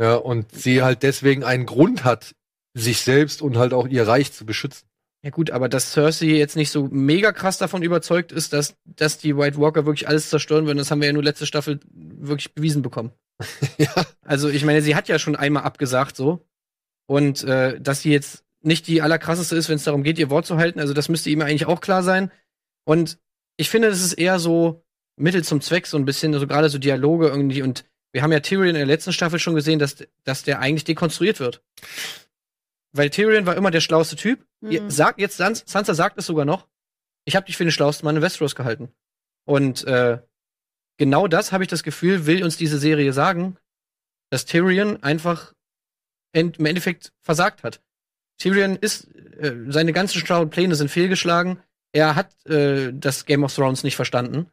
Ja. und sie halt deswegen einen Grund hat, sich selbst und halt auch ihr Reich zu beschützen. Ja gut, aber dass Cersei jetzt nicht so mega krass davon überzeugt ist, dass, dass die White Walker wirklich alles zerstören würden, das haben wir ja nur letzte Staffel wirklich bewiesen bekommen. ja. Also ich meine, sie hat ja schon einmal abgesagt so. Und äh, dass sie jetzt nicht die allerkrasseste ist, wenn es darum geht, ihr Wort zu halten, also das müsste ihm eigentlich auch klar sein. Und ich finde, das ist eher so Mittel zum Zweck, so ein bisschen, also gerade so Dialoge irgendwie. Und wir haben ja Tyrion in der letzten Staffel schon gesehen, dass, dass der eigentlich dekonstruiert wird. Weil Tyrion war immer der schlauste Typ. Ihr Mhm. sagt jetzt Sans Sansa sagt es sogar noch. Ich habe dich für den schlauesten Mann in Westeros gehalten. Und äh, genau das habe ich das Gefühl, will uns diese Serie sagen, dass Tyrion einfach in, im Endeffekt versagt hat. Tyrion ist, äh, seine ganzen schlauen Pläne sind fehlgeschlagen. Er hat äh, das Game of Thrones nicht verstanden.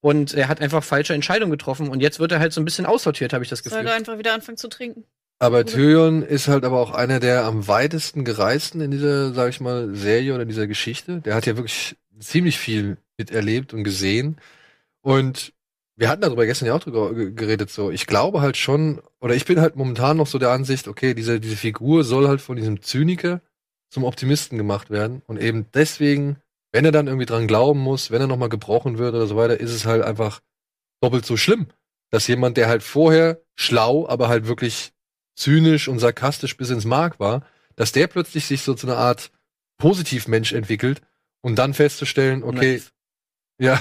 Und er hat einfach falsche Entscheidungen getroffen. Und jetzt wird er halt so ein bisschen aussortiert, habe ich das Gefühl. Sollte einfach wieder anfangen zu trinken. Aber Tyrion ist halt aber auch einer der am weitesten gereisten in dieser, sag ich mal, Serie oder dieser Geschichte. Der hat ja wirklich ziemlich viel miterlebt und gesehen. Und wir hatten darüber gestern ja auch drüber geredet, so. Ich glaube halt schon, oder ich bin halt momentan noch so der Ansicht, okay, diese, diese Figur soll halt von diesem Zyniker zum Optimisten gemacht werden. Und eben deswegen, wenn er dann irgendwie dran glauben muss, wenn er nochmal gebrochen wird oder so weiter, ist es halt einfach doppelt so schlimm. Dass jemand, der halt vorher schlau, aber halt wirklich zynisch und sarkastisch bis ins Mark war, dass der plötzlich sich so zu einer Art Positivmensch entwickelt und dann festzustellen, okay, Naiv. ja,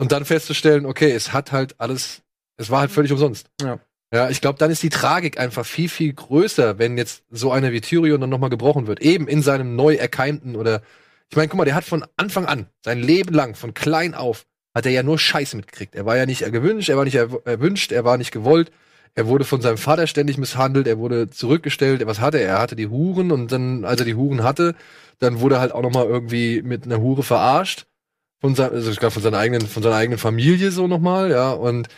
und dann festzustellen, okay, es hat halt alles, es war halt völlig umsonst. Ja. Ja, ich glaube, dann ist die Tragik einfach viel, viel größer, wenn jetzt so einer wie Tyrion dann nochmal gebrochen wird. Eben in seinem neu erkeimten oder, ich meine, guck mal, der hat von Anfang an, sein Leben lang, von klein auf, hat er ja nur Scheiße mitgekriegt. Er war ja nicht gewünscht, er war nicht erw- erwünscht, er war nicht gewollt. Er wurde von seinem Vater ständig misshandelt, er wurde zurückgestellt. Was hatte er? Er hatte die Huren und dann, als er die Huren hatte, dann wurde er halt auch nochmal irgendwie mit einer Hure verarscht. Von, sein, also ich glaube von seiner eigenen, von seiner eigenen Familie so nochmal, ja. Und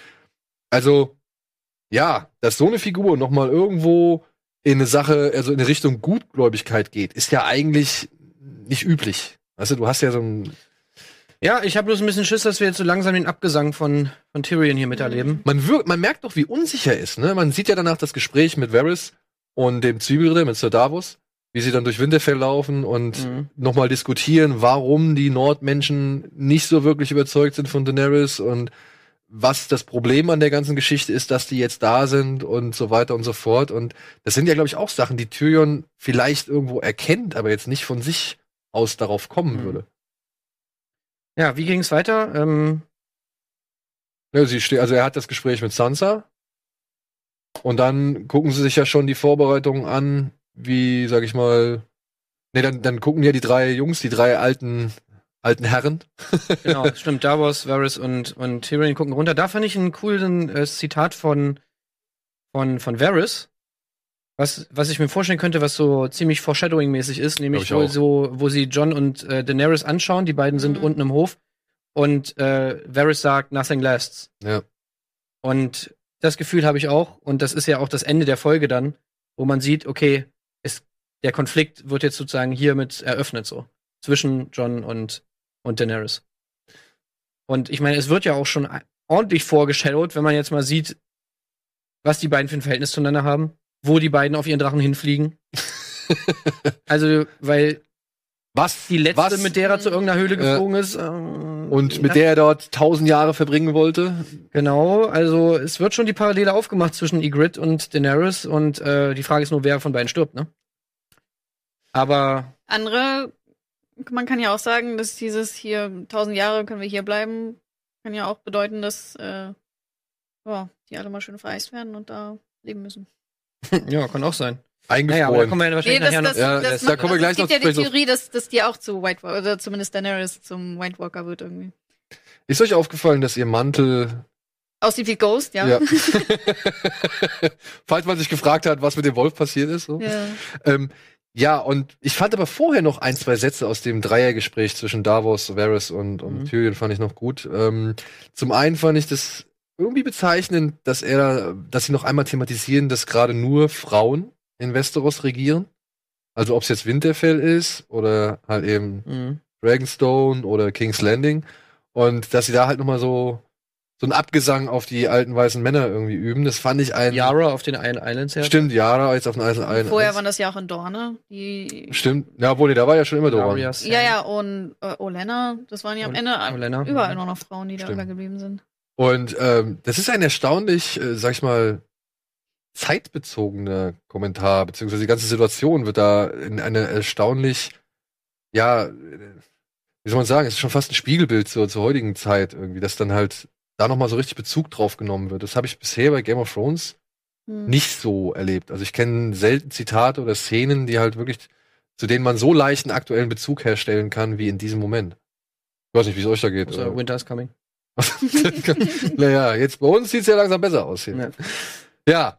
also, ja, dass so eine Figur nochmal irgendwo in eine Sache, also in eine Richtung Gutgläubigkeit geht, ist ja eigentlich nicht üblich. Weißt du, du hast ja so ein, Ja, ich habe bloß ein bisschen Schiss, dass wir jetzt so langsam den Abgesang von, von Tyrion hier miterleben. man wirkt, man merkt doch, wie unsicher er ist, ne? Man sieht ja danach das Gespräch mit Varys und dem Zwiebelritter, mit Sir Davos, wie sie dann durch Winterfell laufen und Mhm. nochmal diskutieren, warum die Nordmenschen nicht so wirklich überzeugt sind von Daenerys und was das Problem an der ganzen Geschichte ist, dass die jetzt da sind und so weiter und so fort. Und das sind ja, glaube ich, auch Sachen, die Tyrion vielleicht irgendwo erkennt, aber jetzt nicht von sich aus darauf kommen Mhm. würde. Ja, wie ging es weiter? Ähm, Ja, sie ste also er hat das Gespräch mit Sansa und dann gucken sie sich ja schon die Vorbereitungen an, wie, sag ich mal, nee, dann, dann gucken ja die drei Jungs, die drei alten, alten Herren. genau, stimmt. Davos, Varys und, und Tyrion gucken runter. Da fand ich einen coolen äh, Zitat von, von, von Varys, was, was ich mir vorstellen könnte, was so ziemlich Foreshadowing-mäßig ist, nämlich wo, so, wo sie John und äh, Daenerys anschauen. Die beiden sind Mhm. unten im Hof und äh, Varys sagt, nothing lasts. Ja. Und das Gefühl habe ich auch. Und das ist ja auch das Ende der Folge dann, wo man sieht, okay, der Konflikt wird jetzt sozusagen hiermit eröffnet, so. Zwischen John und, und Daenerys. Und ich meine, es wird ja auch schon ordentlich vorgeschadowt, wenn man jetzt mal sieht, was die beiden für ein Verhältnis zueinander haben, wo die beiden auf ihren Drachen hinfliegen. also, weil Was? die letzte, was, mit der er zu irgendeiner Höhle Ja. geflogen ist. ähm, und mit der er dort tausend Jahre verbringen wollte. Genau, also es wird schon die Parallele aufgemacht zwischen Ygritte und Daenerys und äh, die Frage ist nur, wer von beiden stirbt, ne? Aber Andere, man kann ja auch sagen, dass dieses hier tausend Jahre können wir hier bleiben, kann ja auch bedeuten, dass äh, ja, die alle mal schön vereist werden und da leben müssen. ja, kann auch sein. Eingefroren. Naja, aber da kommen wir ja wahrscheinlich nachher noch. Ja, das- da kommen wir gleich es gibt noch ja die Theorie, dass, dass die auch zu White Walker, oder zumindest Daenerys zum White Walker wird irgendwie. Ist euch aufgefallen, dass ihr Mantel Aussieht wie Ghost, ja. Ja. Falls man sich gefragt hat, was mit dem Wolf passiert ist. So. Ja. Ähm, ja, und ich fand aber vorher noch ein, zwei Sätze aus dem Dreiergespräch zwischen Davos, Varys und, und Mhm. Tyrion fand ich noch gut. Ähm, zum einen fand ich das irgendwie bezeichnend, dass er, dass sie noch einmal thematisieren, dass gerade nur Frauen in Westeros regieren. Also ob es jetzt Winterfell ist oder halt eben Mhm. Dragonstone oder King's Landing. Und dass sie da halt nochmal so, so einen Abgesang auf die alten weißen Männer irgendwie üben. Das fand ich ein. Yara auf den Isle- Islands her. Stimmt, Yara jetzt auf den Eisen ein. Vorher waren das ja auch in Dorne. Die Stimmt. Ja, obwohl, da war ja schon immer Sand. ja, ja, und äh, Olenna, das waren ja am Ende Olenna. überall nur noch Frauen, die da Stimmt. übergeblieben sind. Und ähm, das ist ein erstaunlich, äh, sag ich mal, zeitbezogener Kommentar, beziehungsweise die ganze Situation wird da in eine erstaunlich, ja, äh, wie soll man sagen, es ist schon fast ein Spiegelbild zur, zur heutigen Zeit irgendwie, dass dann halt da nochmal so richtig Bezug drauf genommen wird. Das habe ich bisher bei Game of Thrones Hm. nicht so erlebt. Also ich kenne selten Zitate oder Szenen, die halt wirklich, zu denen man so leicht einen aktuellen Bezug herstellen kann wie in diesem Moment. Ich weiß nicht, wie es euch da geht. Also, oder? Winter is coming. naja, jetzt bei uns sieht's ja langsam besser aus hier. Ja. Ja.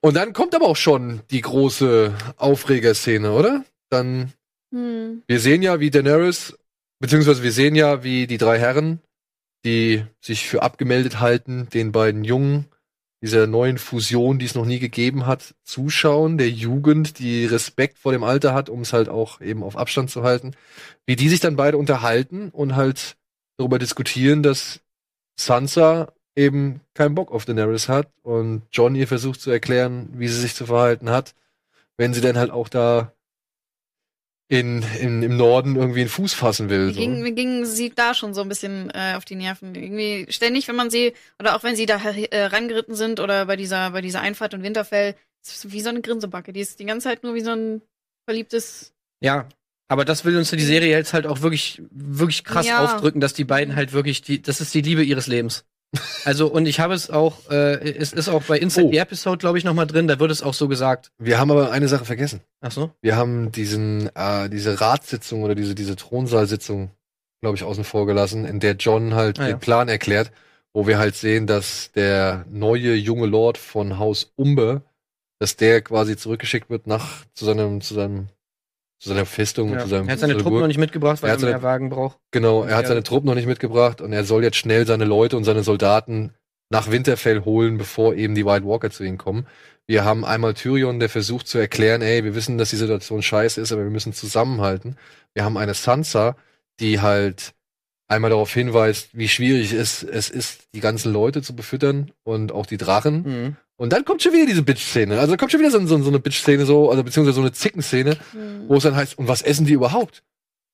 Und dann kommt aber auch schon die große Aufregerszene, oder? Dann, Hm. wir sehen ja, wie Daenerys, beziehungsweise wir sehen ja, wie die drei Herren, die sich für abgemeldet halten, den beiden Jungen dieser neuen Fusion, die es noch nie gegeben hat, zuschauen, der Jugend, die Respekt vor dem Alter hat, um es halt auch eben auf Abstand zu halten, wie die sich dann beide unterhalten und halt darüber diskutieren, dass Sansa eben keinen Bock auf Daenerys hat und John ihr versucht zu erklären, wie sie sich zu verhalten hat, wenn sie dann halt auch da in, in, im Norden irgendwie einen Fuß fassen will. Mir So. ging, mir ging sie da schon so ein bisschen äh, auf die Nerven. Irgendwie ständig, wenn man sie, oder auch wenn sie da äh, rangeritten sind oder bei dieser, bei dieser Einfahrt in Winterfell, ist wie so eine Grinsebacke. Die ist die ganze Zeit nur wie so ein verliebtes. Ja, aber das will uns die Serie jetzt halt auch wirklich, wirklich krass Ja. aufdrücken, dass die beiden halt wirklich die, das ist die Liebe ihres Lebens. Also, und ich habe es auch, äh, es ist auch bei Inside Oh. the Episode, glaube ich, noch mal drin, da wird es auch so gesagt. Wir haben aber eine Sache vergessen. Ach so? Wir haben diesen, äh, diese Ratssitzung oder diese, diese Thronsaalsitzung, glaube ich, außen vor gelassen, in der John halt Ah, ja. den Plan erklärt, wo wir halt sehen, dass der neue junge Lord von Haus Umber, dass der quasi zurückgeschickt wird nach zu seinem, zu seinem, zu seiner Festung, Ja. zu seinem Er hat seine Truppen Burg. noch nicht mitgebracht, weil Er er hat seine- mehr Wagen braucht. Genau, er hat seine Truppen noch nicht mitgebracht und er soll jetzt schnell seine Leute und seine Soldaten nach Winterfell holen, bevor eben die White Walker zu ihm kommen. Wir haben einmal Tyrion, der versucht zu erklären, ey, wir wissen, dass die Situation scheiße ist, aber wir müssen zusammenhalten. Wir haben eine Sansa, die halt einmal darauf hinweist, wie schwierig es, es ist, die ganzen Leute zu befüttern und auch die Drachen. Mhm. Und dann kommt schon wieder diese Bitch-Szene. Also kommt schon wieder so, so, so eine Bitch-Szene, so, also beziehungsweise so eine Zicken-Szene, Hm. wo es dann heißt, und was essen die überhaupt?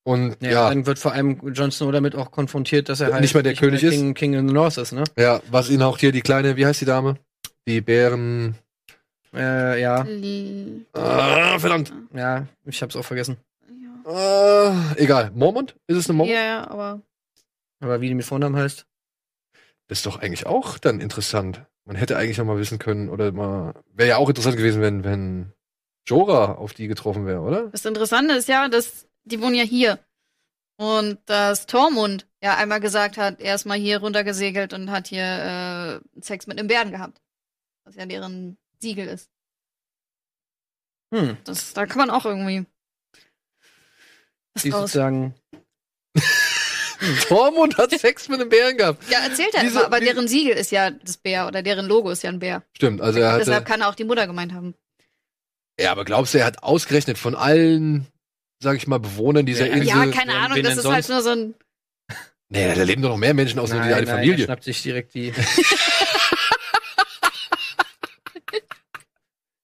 Und Ja, ja, dann wird vor allem Jon Snow damit auch konfrontiert, dass er halt Nicht mehr der König ist. King, King in the North ist, ne? Ja, was ihn auch hier die kleine, wie heißt die Dame? Die Bären. Äh, ja, Li- Ah, verdammt. ja, ich hab's auch vergessen. Ja. Ah, egal. Mormont? Ist es eine Mormont? ja, ja, aber Aber wie die mit Vornamen heißt? Das ist doch eigentlich auch dann interessant. Man hätte eigentlich noch mal wissen können, oder mal. Wäre ja auch interessant gewesen, wenn, wenn Jorah auf die getroffen wäre, oder? das Interessante ist ja, dass die wohnen ja hier. Und dass Tormund ja einmal gesagt hat, er ist mal hier runtergesegelt und hat hier äh, Sex mit einem Bären gehabt. Was ja deren Siegel ist. Hm. Das, da kann man auch irgendwie. Was Die sozusagen. Tormund hat Sex mit einem Bären gehabt. Ja, erzählt er Wieso- immer, aber deren Siegel ist ja das Bär oder deren Logo ist ja ein Bär. Stimmt, also er Deshalb hatte. kann er auch die Mutter gemeint haben. Ja, aber glaubst du, er hat ausgerechnet von allen, sag ich mal, Bewohnern dieser Ja, Insel. Ja, keine Ahnung, das ist halt sonst? nur so ein. Nee, da leben doch noch mehr Menschen außer nur die eine Er Familie. schnappt sich direkt die.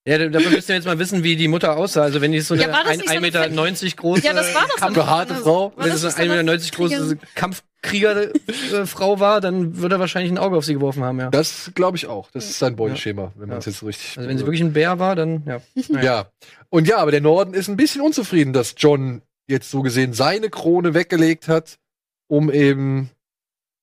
Ja, da- dafür müsst ihr jetzt mal wissen, wie die Mutter aussah. Also wenn die so eine Ja, ein- so eine 1,90 Meter große Ja, das war doch so Kampf, eine- behaarte Frau. War wenn das es nicht eine so 1,90 Meter große Kampfkrieger-Frau war, dann würde er wahrscheinlich ein Auge auf sie geworfen haben, ja. Das glaube ich auch. Das ist sein Beuteschema, wenn man es Ja. jetzt so richtig. Also wenn sie wirklich ein Bär war, dann ja. Ja. Und ja, aber der Norden ist ein bisschen unzufrieden, dass John jetzt so gesehen seine Krone weggelegt hat, um eben,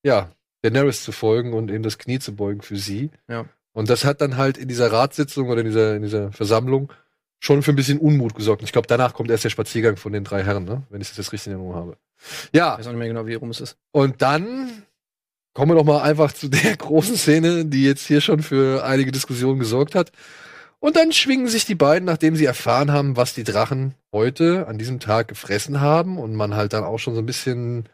ja, Daenerys zu folgen und eben das Knie zu beugen für sie. Ja. Und das hat dann halt in dieser Ratssitzung oder in dieser, in dieser Versammlung schon für ein bisschen Unmut gesorgt. Und ich glaube, danach kommt erst der Spaziergang von den drei Herren, ne? wenn ich das jetzt richtig in Erinnerung habe. Ja, Ich weiß auch nicht mehr genau, wie rum es ist. und dann kommen wir doch mal einfach zu der großen Szene, die jetzt hier schon für einige Diskussionen gesorgt hat. Und dann schwingen sich die beiden, nachdem sie erfahren haben, was die Drachen heute an diesem Tag gefressen haben und man halt dann auch schon so ein bisschen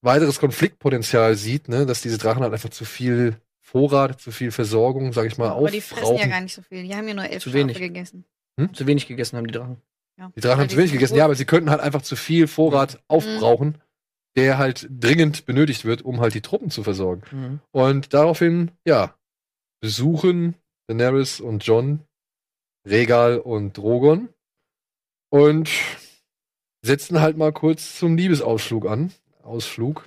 weiteres Konfliktpotenzial sieht, ne, dass diese Drachen halt einfach zu viel Vorrat, zu viel Versorgung, sag ich mal, Aber die fressen ja aufbrauchen. gar nicht so viel. Die haben ja nur elf Zu Schafe wenig. gegessen. Zu wenig gegessen haben die Drachen. Ja. Die Drachen haben zu wenig gegessen, ja, aber sie könnten halt einfach zu viel Vorrat aufbrauchen, der halt dringend benötigt wird, um halt die Truppen zu versorgen. Mhm. Und daraufhin, ja, besuchen Daenerys und John Regal und Drogon und setzen halt mal kurz zum Liebesausflug an. Ausflug.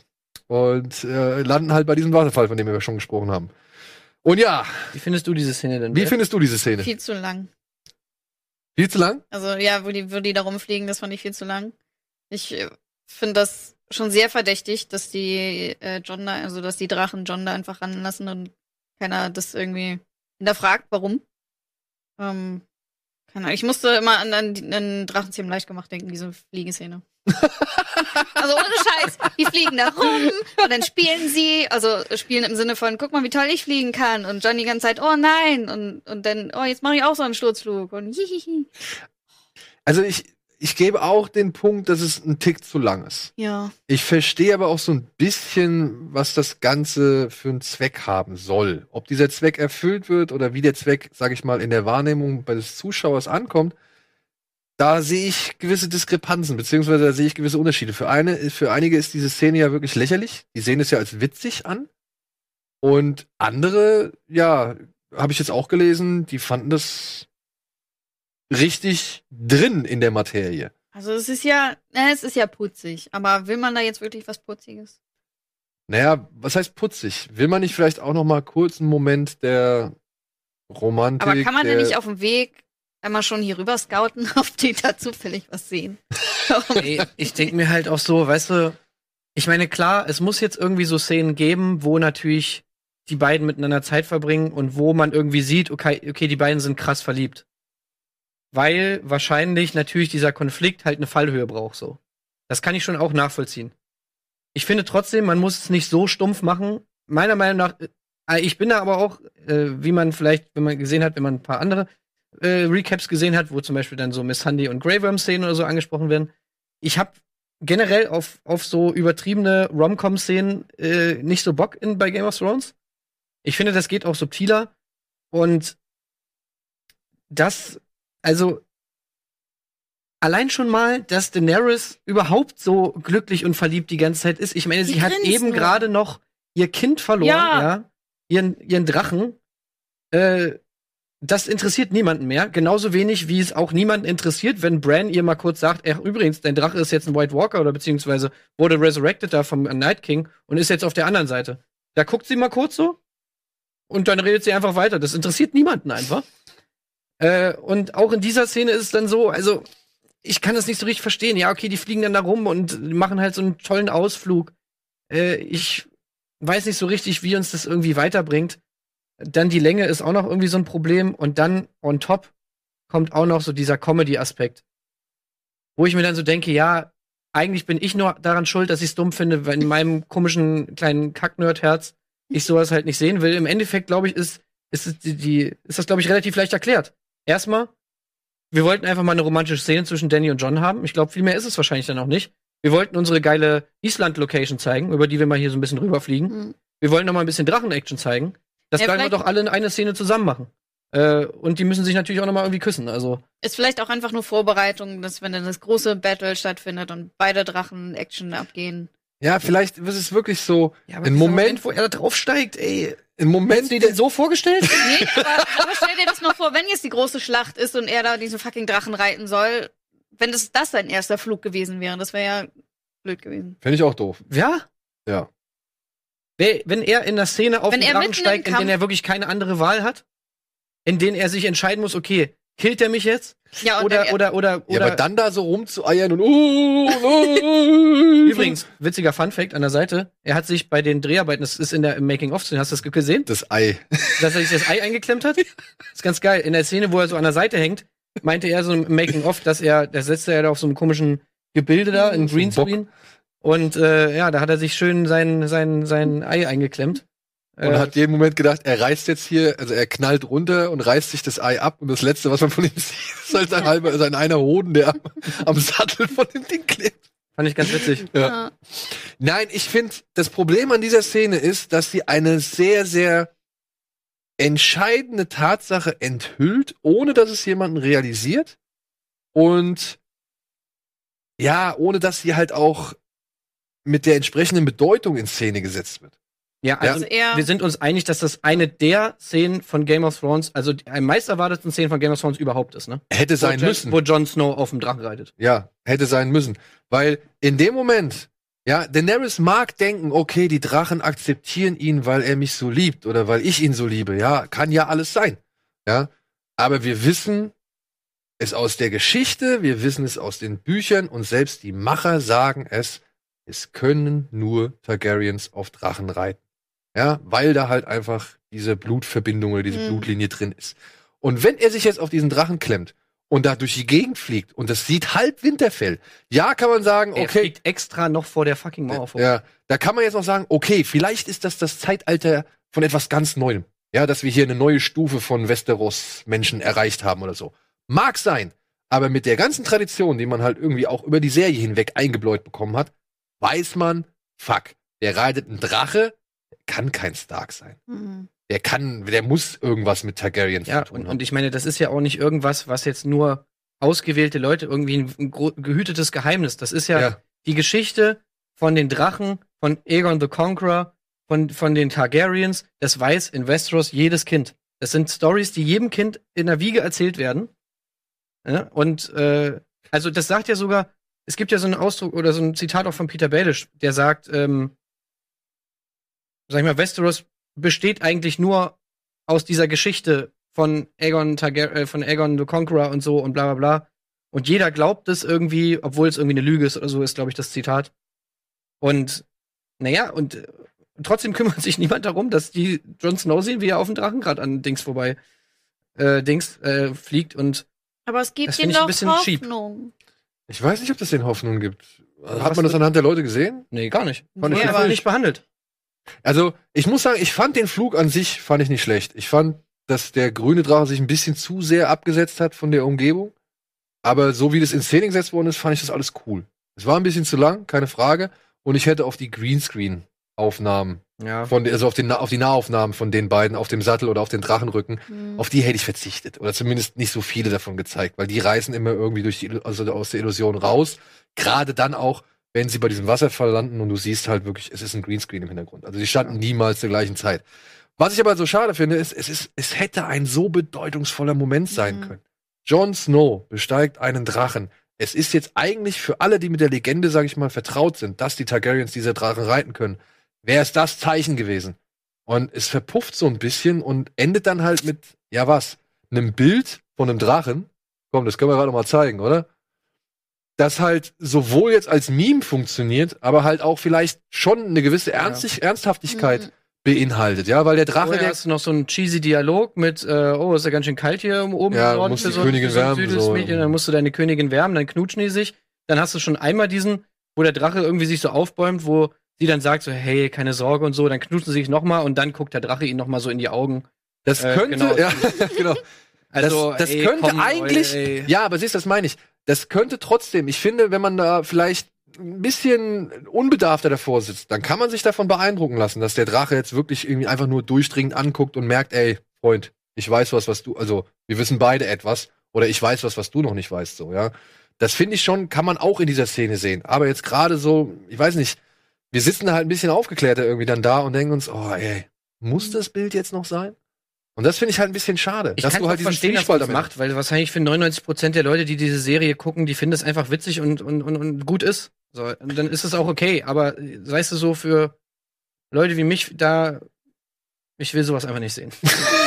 Und äh, landen halt bei diesem Wasserfall, von dem wir schon gesprochen haben. Und ja, Wie findest du diese Szene denn? wie Beth? findest du diese Szene? Viel zu lang. Viel zu lang? Also ja, wo die, wo die da rumfliegen, das fand ich viel zu lang. Ich äh, finde das schon sehr verdächtig, dass die äh, John da, also dass die Drachen John da einfach ranlassen und keiner das irgendwie hinterfragt, warum. Ähm, Keine Ahnung, Ich musste immer an, an, an Drachenzähmen leicht gemacht denken, diese Fliegeszene. also ohne Scheiß. Die fliegen da rum und dann spielen sie, also spielen im Sinne von, guck mal, wie toll ich fliegen kann. Und John die ganze Zeit, oh nein. Und, und dann, oh, jetzt mache ich auch so einen Sturzflug. Und hihihi. Also ich, ich gebe auch den Punkt, dass es ein Tick zu lang ist. Ja. Ich verstehe aber auch so ein bisschen, was das Ganze für einen Zweck haben soll. Ob dieser Zweck erfüllt wird oder wie der Zweck, sage ich mal, in der Wahrnehmung bei des Zuschauers ankommt, da sehe ich gewisse Diskrepanzen, beziehungsweise da sehe ich gewisse Unterschiede. Für eine, für einige ist diese Szene ja wirklich lächerlich. Die sehen es ja als witzig an. Und andere, ja, habe ich jetzt auch gelesen, die fanden das richtig drin in der Materie. Also es ist ja, äh, es ist ja putzig. Aber will man da jetzt wirklich was Putziges? Naja, was heißt putzig? Will man nicht vielleicht auch noch mal kurz einen Moment der Romantik? Aber kann man denn nicht auf dem Weg einmal schon hier rüber scouten, ob die da zufällig was sehen? Ich denke mir halt auch so, weißt du, ich meine, klar, es muss jetzt irgendwie so Szenen geben, wo natürlich die beiden miteinander Zeit verbringen und wo man irgendwie sieht, okay, okay, die beiden sind krass verliebt. Weil wahrscheinlich natürlich dieser Konflikt halt eine Fallhöhe braucht, so. Das kann ich schon auch nachvollziehen. Ich finde trotzdem, man muss es nicht so stumpf machen. Meiner Meinung nach, äh, ich bin da aber auch, äh, wie man vielleicht, wenn man gesehen hat, wenn man ein paar andere äh, Recaps gesehen hat, wo zum Beispiel dann so Miss Handy und Grey Worm-Szenen oder so angesprochen werden. Ich habe generell auf, auf so übertriebene Rom-Com-Szenen äh, nicht so Bock in, bei Game of Thrones. Ich finde, das geht auch subtiler. Und das, also allein schon mal, dass Daenerys überhaupt so glücklich und verliebt die ganze Zeit ist. Ich meine, Die sie hat eben gerade noch ihr Kind verloren, ja, Ja. ihren, ihren Drachen. Äh, das interessiert niemanden mehr. Genauso wenig, wie es auch niemanden interessiert, wenn Bran ihr mal kurz sagt, ach, übrigens, dein Drache ist jetzt ein White Walker oder beziehungsweise wurde resurrected da vom Night King und ist jetzt auf der anderen Seite. Da guckt sie mal kurz so und dann redet sie einfach weiter. Das interessiert niemanden einfach. Äh, und auch in dieser Szene ist es dann so, also ich kann das nicht so richtig verstehen. Ja, okay, die fliegen dann da rum und machen halt so einen tollen Ausflug. Äh, ich weiß nicht so richtig, wie uns das irgendwie weiterbringt. Dann die Länge ist auch noch irgendwie so ein Problem. Und dann on top kommt auch noch so dieser Comedy-Aspekt. Wo ich mir dann so denke, ja, eigentlich bin ich nur daran schuld, dass ich es dumm finde, weil in meinem komischen kleinen Kack-Nerd-Herz ich sowas halt nicht sehen will. Im Endeffekt, glaube ich, ist, ist, die, die, ist das, glaube ich, relativ leicht erklärt. Erstmal, wir wollten einfach mal eine romantische Szene zwischen Danny und John haben. Ich glaube, viel mehr ist es wahrscheinlich dann auch nicht. Wir wollten unsere geile Island-Location zeigen, über die wir mal hier so ein bisschen rüberfliegen. Hm. Wir wollen noch mal ein bisschen Drachen-Action zeigen. Das Ja, können wir doch alle in eine Szene zusammen machen. Äh, und die müssen sich natürlich auch noch mal irgendwie küssen. Also Ist vielleicht auch einfach nur Vorbereitung, dass wenn dann das große Battle stattfindet und beide Drachen Action abgehen. Ja, vielleicht ist es wirklich so, ja, Im Moment- wo er da draufsteigt, ey. im Moment, Hättest du dir den so vorgestellt? Nee, aber, aber stell dir das mal vor, wenn jetzt die große Schlacht ist und er da diesen fucking Drachen reiten soll, wenn das, das sein erster Flug gewesen wäre, das wäre ja blöd gewesen. fände ich auch doof. ja. Ja. Wenn er in der Szene auf Wenn den Drachen steigt, in Kampf- denen er wirklich keine andere Wahl hat, in denen er sich entscheiden muss, okay, killt er mich jetzt? Ja, Oder, dann, oder, oder, Ja, oder. aber dann da so rumzueiern und uh, uh, Übrigens, witziger Funfact an der Seite, er hat sich bei den Dreharbeiten, das ist in der im Making-of, hast du das gesehen? das Ei. dass er sich das Ei eingeklemmt hat. ist ganz geil. In der Szene, wo er so an der Seite hängt, meinte er so im Making-of, dass er, da sitzt er da auf so einem komischen Gebilde da, in Greenscreen. Und äh, ja, da hat er sich schön sein, sein, sein Ei eingeklemmt. Und Äh, hat jeden Moment gedacht, er reißt jetzt hier, also er knallt runter und reißt sich das Ei ab und das letzte, was man von ihm sieht, ist halt sein halber, sein einer Hoden, der am, am Sattel von dem Ding klebt. fand ich ganz witzig. Ja. ja. Nein, ich finde, das Problem an dieser Szene ist, dass sie eine sehr, sehr entscheidende Tatsache enthüllt, ohne dass es jemanden realisiert. Und ja, ohne dass sie halt auch mit der entsprechenden Bedeutung in Szene gesetzt wird. Ja, also Also er, wir sind uns einig, dass das eine der Szenen von Game of Thrones, also die am meist erwarteten Szenen von Game of Thrones überhaupt ist, ne? Hätte sein wo, Jon- müssen. Wo Jon Snow auf dem Drachen reitet. Ja, hätte sein müssen. Weil in dem Moment, ja, Daenerys mag denken, okay, die Drachen akzeptieren ihn, weil er mich so liebt oder weil ich ihn so liebe. Ja, kann ja alles sein. Ja, aber wir wissen es aus der Geschichte, wir wissen es aus den Büchern und selbst die Macher sagen es, es können nur Targaryens auf Drachen reiten. Ja, weil da halt einfach diese Blutverbindung oder diese Mhm. Blutlinie drin ist. Und wenn er sich jetzt auf diesen Drachen klemmt und da durch die Gegend fliegt und das sieht halb Winterfell. Ja, kann man sagen, Er okay, fliegt extra noch vor der fucking Mauer vor. ja, da kann man jetzt noch sagen, okay, vielleicht ist das das Zeitalter von etwas ganz Neuem. Ja, dass wir hier eine neue Stufe von Westeros Menschen erreicht haben oder so. Mag sein, aber mit der ganzen Tradition, die man halt irgendwie auch über die Serie hinweg eingebläut bekommen hat, weiß man, fuck, der reitet ein Drache, der kann kein Stark sein. Mhm. Der kann, der muss irgendwas mit Targaryen Ja, zu tun und, haben. und ich meine, das ist ja auch nicht irgendwas, was jetzt nur ausgewählte Leute irgendwie ein, ein gehütetes Geheimnis. Das ist ja, Ja. die Geschichte von den Drachen, von Aegon the Conqueror, von, von den Targaryens. Das weiß in Westeros jedes Kind. Das sind Stories, die jedem Kind in der Wiege erzählt werden. Ja, und äh, also das sagt ja sogar, es gibt ja so einen Ausdruck oder so ein Zitat auch von Peter Baelish, der sagt, ähm, sag ich mal, Westeros besteht eigentlich nur aus dieser Geschichte von Aegon Targar äh, von Aegon the Conqueror und so und bla bla bla. Und jeder glaubt es irgendwie, obwohl es irgendwie eine Lüge ist oder so, ist, glaube ich, das Zitat. Und naja, und äh, trotzdem kümmert sich niemand darum, dass die Jon Snow sehen, wie er auf dem Drachen gerade an Dings vorbei äh, Dings äh, fliegt und Aber es gibt Das ein doch bisschen cheap. Ich weiß nicht, ob das den Hoffnung gibt. Was Hat man das anhand der Leute gesehen? nee, gar nicht. Fand ich Nee, Ja, aber aber nicht behandelt. Also, ich muss sagen, ich fand den Flug an sich, fand ich nicht schlecht. Ich fand, dass der grüne Drache sich ein bisschen zu sehr abgesetzt hat von der Umgebung. Aber so wie das in Szene gesetzt worden ist, fand ich das alles cool. Es war ein bisschen zu lang, keine Frage. Und ich hätte auf die Greenscreen-Aufnahmen, Ja. von, also auf, den, auf die Nahaufnahmen von den beiden auf dem Sattel oder auf den Drachenrücken, Mhm. auf die hätte ich verzichtet. Oder zumindest nicht so viele davon gezeigt, weil die reißen immer irgendwie durch die, also aus der Illusion raus. Gerade dann auch, wenn sie bei diesem Wasserfall landen und du siehst halt wirklich, es ist ein Greenscreen im Hintergrund. Also die standen niemals zur gleichen Zeit. Was ich aber so schade finde, ist, es ist, es hätte ein so bedeutungsvoller Moment sein Mhm. können. Jon Snow besteigt einen Drachen. Es ist jetzt eigentlich für alle, die mit der Legende, sag ich mal, vertraut sind, dass die Targaryens diese Drachen reiten können, wäre es das Zeichen gewesen. Und es verpufft so ein bisschen und endet dann halt mit, ja was, einem Bild von einem Drachen. Komm, das können wir gerade mal zeigen, oder? Das halt sowohl jetzt als Meme funktioniert, aber halt auch vielleicht schon eine gewisse Ernstig Ernsthaftigkeit Mhm. beinhaltet, ja, weil der Drache, Vorher der, hast du noch so einen cheesy Dialog mit, äh, oh, ist ja ganz schön kalt hier oben Ja, im Norden musst die so, Königin so wärmen, so. Mädchen, dann musst du deine Königin wärmen, dann knutschen die sich. Dann hast du schon einmal diesen, wo der Drache irgendwie sich so aufbäumt, wo sie dann sagt so, hey, keine Sorge und so, dann knutschen sie sich nochmal und dann guckt der Drache ihn nochmal so in die Augen. das äh, könnte, genau. ja, genau. Also, das, das ey, könnte komm, eigentlich, ey. ja, aber siehst, du, das meine ich. Das könnte trotzdem, ich finde, wenn man da vielleicht ein bisschen unbedarfter davor sitzt, dann kann man sich davon beeindrucken lassen, dass der Drache jetzt wirklich irgendwie einfach nur durchdringend anguckt und merkt, ey, Freund, ich weiß was, was du, also wir wissen beide etwas oder ich weiß was, was du noch nicht weißt, so, ja. Das finde ich schon, kann man auch in dieser Szene sehen. Aber jetzt gerade so, ich weiß nicht, wir sitzen da halt ein bisschen aufgeklärter irgendwie dann da und denken uns, oh, ey, muss das Bild jetzt noch sein? Und das finde ich halt ein bisschen schade, Ich dass du halt diesen Zwiespalt damit macht, weil wahrscheinlich für 99% der Leute, die diese Serie gucken, die finden es einfach witzig und, und, und, und gut ist. So, und dann ist es auch okay. Aber weißt du, so für Leute wie mich, da, ich will sowas einfach nicht sehen.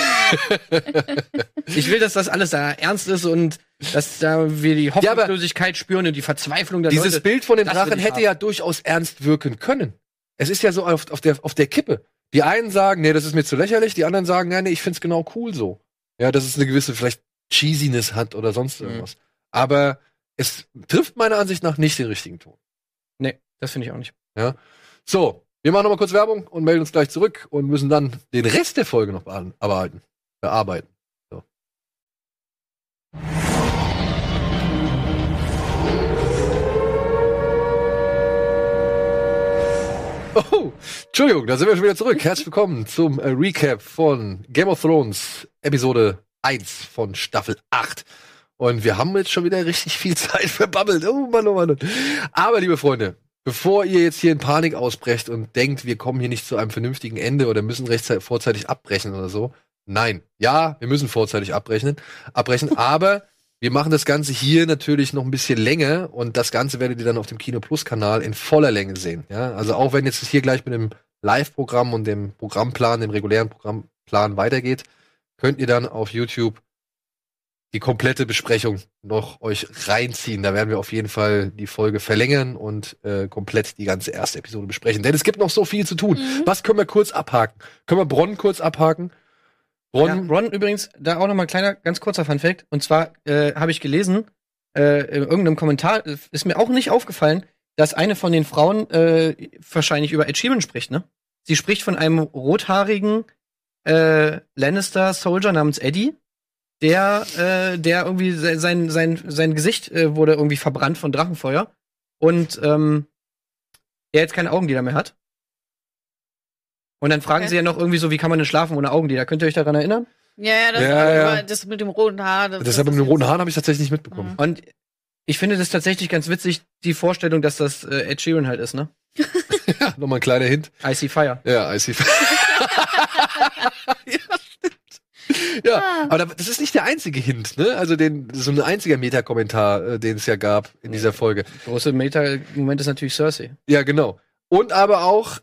ich will, dass das alles da ernst ist und dass da wir die Hoffnungslosigkeit spüren und die Verzweiflung der Dieses Leute. Bild von will Drachen hätte haben. ja durchaus ernst wirken können. Es ist ja so auf, auf, der, auf der Kippe. Die einen sagen, nee, das ist mir zu lächerlich, die anderen sagen, nee, nee, ich find's genau cool so. Ja, dass es eine gewisse vielleicht Cheesiness hat oder sonst Mhm. irgendwas. Aber es trifft meiner Ansicht nach nicht den richtigen Ton. Nee, das finde ich auch nicht. So, wir machen noch mal kurz Werbung und melden uns gleich zurück und müssen dann den Rest der Folge noch bearbeiten. Bearbeiten. Oh, Entschuldigung, da sind wir schon wieder zurück. Herzlich willkommen zum äh, Recap von Game of Thrones, Episode 1 von Staffel 8. Und wir haben jetzt schon wieder richtig viel Zeit verbabbelt. Oh Mann, oh Mann. Aber, liebe Freunde, bevor ihr jetzt hier in Panik ausbrecht und denkt, wir kommen hier nicht zu einem vernünftigen Ende oder müssen rechtzeitig vorzeitig abbrechen oder so. Nein. Ja, wir müssen vorzeitig abbrechen, abbrechen, aber wir machen das Ganze hier natürlich noch ein bisschen länger und das Ganze werdet ihr dann auf dem Kino Plus Kanal in voller Länge sehen. Ja, also auch wenn jetzt hier gleich mit dem Live-Programm und dem Programmplan, dem regulären Programmplan weitergeht, könnt ihr dann auf YouTube die komplette Besprechung noch euch reinziehen. Da werden wir auf jeden Fall die Folge verlängern und äh, komplett die ganze erste Episode besprechen. Denn es gibt noch so viel zu tun. Mhm. Was können wir kurz abhaken? Können wir Bronn kurz abhaken? Bronn, Ja, Ron übrigens, da auch noch mal ein kleiner, ganz kurzer Funfact. Und zwar äh, habe ich gelesen, äh, in irgendeinem Kommentar, äh, ist mir auch nicht aufgefallen, dass eine von den Frauen äh, wahrscheinlich über Ed Sheeran spricht, ne? Sie spricht von einem rothaarigen äh, Lannister-Soldier namens Eddie, der, äh, der irgendwie se- sein, sein, sein Gesicht äh, wurde irgendwie verbrannt von Drachenfeuer und ähm, der jetzt keine Augenlider mehr hat. Und dann fragen Okay. sie ja noch irgendwie so, wie kann man denn schlafen ohne Augenlider? Könnt ihr euch daran erinnern? Ja, ja, das, Ja, ja. das mit dem roten Haar. Das, das mit dem roten Haaren habe ich tatsächlich nicht mitbekommen. Und ich finde das tatsächlich ganz witzig, die Vorstellung, dass das äh, Ed Sheeran halt ist, ne? Ja, nochmal ein kleiner Hint. I See Fire. Ja, I see. ja, stimmt. Ja, Ah. aber da- das ist nicht der einzige Hint, ne? Also den, so ein einziger Meta-Kommentar, äh, den es ja gab in dieser Folge. Große Meta-Moment ist natürlich Cersei. Ja, genau. Und aber auch,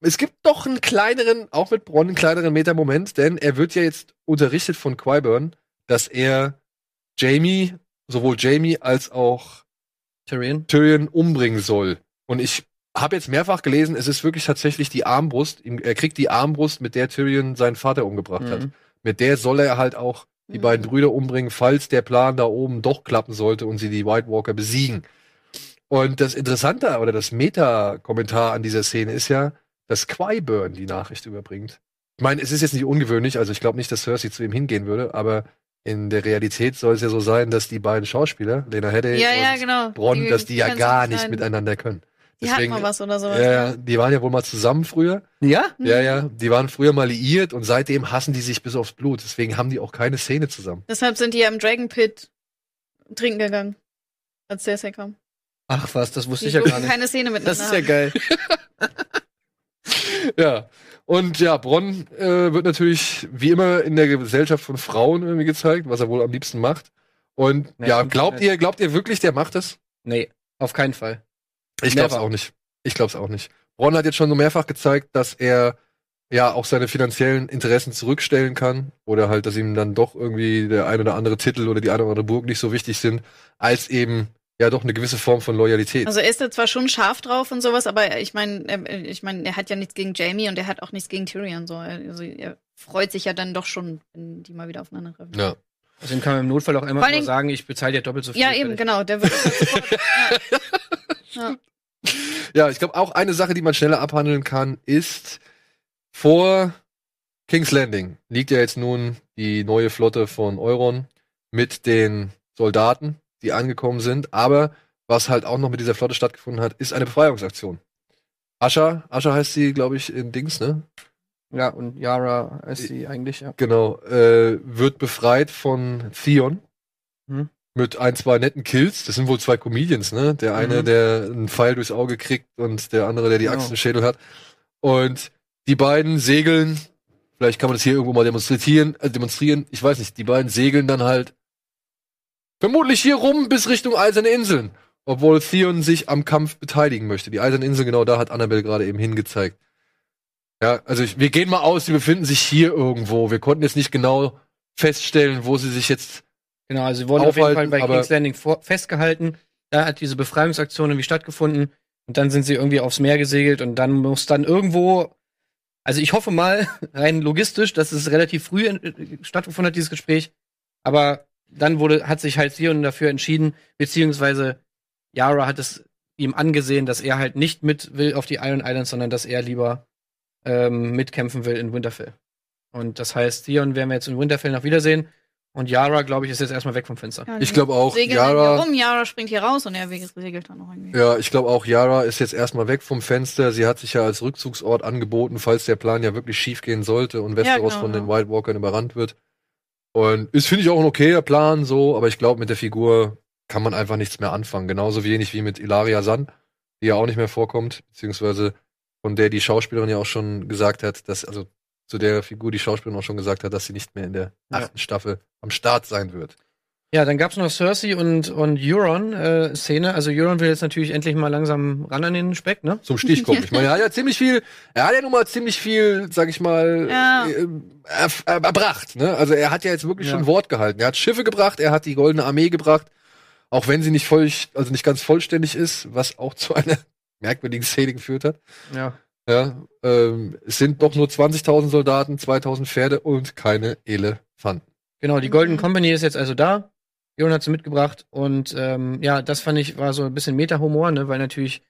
es gibt doch einen kleineren, auch mit Bronn, einen kleineren Meta-Moment, denn er wird ja jetzt unterrichtet von Qyburn, dass er Jamie, sowohl Jamie als auch Tyrion. Tyrion umbringen soll. Und ich habe jetzt mehrfach gelesen, es ist wirklich tatsächlich die Armbrust. Er kriegt die Armbrust, mit der Tyrion seinen Vater umgebracht hat. Mhm. Mit der soll er halt auch die Mhm. beiden Brüder umbringen, falls der Plan da oben doch klappen sollte und sie die White Walker besiegen. Und das Interessante oder das Meta-Kommentar an dieser Szene ist ja, dass Qyburn die Nachricht überbringt. Ich meine, es ist jetzt nicht ungewöhnlich, also ich glaube nicht, dass Cersei zu ihm hingehen würde, aber in der Realität soll es ja so sein, dass die beiden Schauspieler, Lena Headey Ja, ja, und genau. Bronn, dass die ja können gar nicht leiden. miteinander können. Die hatten mal was oder sowas. ja, ja, die waren ja wohl mal zusammen früher. Ja? Ja, ja, die waren früher mal liiert und seitdem hassen die sich bis aufs Blut. Deswegen haben die auch keine Szene zusammen. Deshalb sind die ja im Dragon Pit trinken gegangen, als Cersei kam. Ach was, das wusste Die ich ja gar nicht. keine Szene miteinander. Das ist ja geil. Ja. Und ja, Bronn äh, wird natürlich wie immer in der Gesellschaft von Frauen irgendwie gezeigt, was er wohl am liebsten macht. Und Nee, ja, glaubt ihr, glaubt ihr wirklich, der macht es? Nee, auf keinen Fall. Ich glaub's Never. auch nicht. Ich glaub's auch nicht. Bronn hat jetzt schon so mehrfach gezeigt, dass er ja auch seine finanziellen Interessen zurückstellen kann oder halt, dass ihm dann doch irgendwie der ein oder andere Titel oder die eine oder andere Burg nicht so wichtig sind, als eben ja doch eine gewisse Form von Loyalität. Also er ist da zwar schon scharf drauf und sowas, aber ich meine, er, ich meine, er hat ja nichts gegen Jamie und er hat auch nichts gegen Tyrion. So. Also er freut sich ja dann doch schon, wenn die mal wieder aufeinandertreffen. ja. Außerdem kann man im Notfall auch immer nur Dingen- sagen, ich bezahle dir doppelt so viel. Ja, eben, genau. Der wird sofort, ja. Ja. Ja, ich glaube auch eine Sache, die man schneller abhandeln kann, ist vor King's Landing liegt ja jetzt nun die neue Flotte von Euron mit den Soldaten, die angekommen sind. Aber was halt auch noch mit dieser Flotte stattgefunden hat, ist eine Befreiungsaktion. Asha, Asha heißt sie, glaube ich, in Dings, ne? Ja, und Yara ist sie eigentlich, ja. Genau, äh, wird befreit von Theon. Mhm. Mit ein, zwei netten Kills. Das sind wohl zwei Comedians, ne? Der eine, Mhm. der einen Pfeil durchs Auge kriegt und der andere, der die Genau. Axt im Schädel hat. Und die beiden segeln, vielleicht kann man das hier irgendwo mal demonstrieren, äh, demonstrieren, ich weiß nicht, die beiden segeln dann halt vermutlich hier rum bis Richtung Eiserne Inseln. Obwohl Theon sich am Kampf beteiligen möchte. Die Eiserne Inseln, genau da hat Annabelle gerade eben hingezeigt. Ja, also ich, wir gehen mal aus, sie befinden sich hier irgendwo. Wir konnten jetzt nicht genau feststellen, wo sie sich jetzt. Genau, also sie wurden auf jeden Fall bei King's Landing festgehalten. Da hat diese Befreiungsaktion irgendwie stattgefunden. Und dann sind sie irgendwie aufs Meer gesegelt und dann muss dann irgendwo, also ich hoffe mal, rein logistisch, dass es relativ früh in, stattgefunden hat, dieses Gespräch. Aber dann wurde, hat sich halt Theon dafür entschieden, beziehungsweise Yara hat es ihm angesehen, dass er halt nicht mit will auf die Iron Islands, sondern dass er lieber ähm, mitkämpfen will in Winterfell. Und das heißt, Theon werden wir jetzt in Winterfell noch wiedersehen. Und Yara, glaube ich, ist jetzt erstmal weg vom Fenster. Ja, Ich glaube auch, segeln Yara- rum, Yara springt hier raus und er segelt dann noch irgendwie. Ja, ich glaube auch, Yara ist jetzt erstmal weg vom Fenster. Sie hat sich ja als Rückzugsort angeboten, falls der Plan ja wirklich schief gehen sollte und Westeros genau, von den ja. White Walkern überrannt wird. Und ist, finde ich, auch ein okayer Plan, so, aber ich glaube, mit der Figur kann man einfach nichts mehr anfangen. Genauso wenig wie mit Ilaria Sand, die ja auch nicht mehr vorkommt, beziehungsweise von der die Schauspielerin ja auch schon gesagt hat, dass, also zu der Figur die Schauspielerin auch schon gesagt hat, dass sie nicht mehr in der Ja. achten Staffel am Start sein wird. Ja, dann gab's noch Cersei und, und Euron-Szene. also Euron will jetzt natürlich endlich mal langsam ran an den Speck, ne? zum Stich kommt. Ich meine, er hat ja ziemlich viel, er hat ja nun mal ziemlich viel, sag ich mal, Ja. äh, er, er, erbracht. Ne? Also er hat ja jetzt wirklich Ja. schon Wort gehalten. Er hat Schiffe gebracht, er hat die Goldene Armee gebracht, auch wenn sie nicht voll, also nicht ganz vollständig ist, was auch zu einer merkwürdigen Szene geführt hat. Ja. Ja, ähm, es sind doch nur 20.000 Soldaten, 2.000 Pferde und keine Elefanten. Genau, die. Golden Company ist jetzt also da. Jon hat sie mitgebracht und ähm, ja, das fand ich war so ein bisschen Meta-Humor, ne, weil natürlich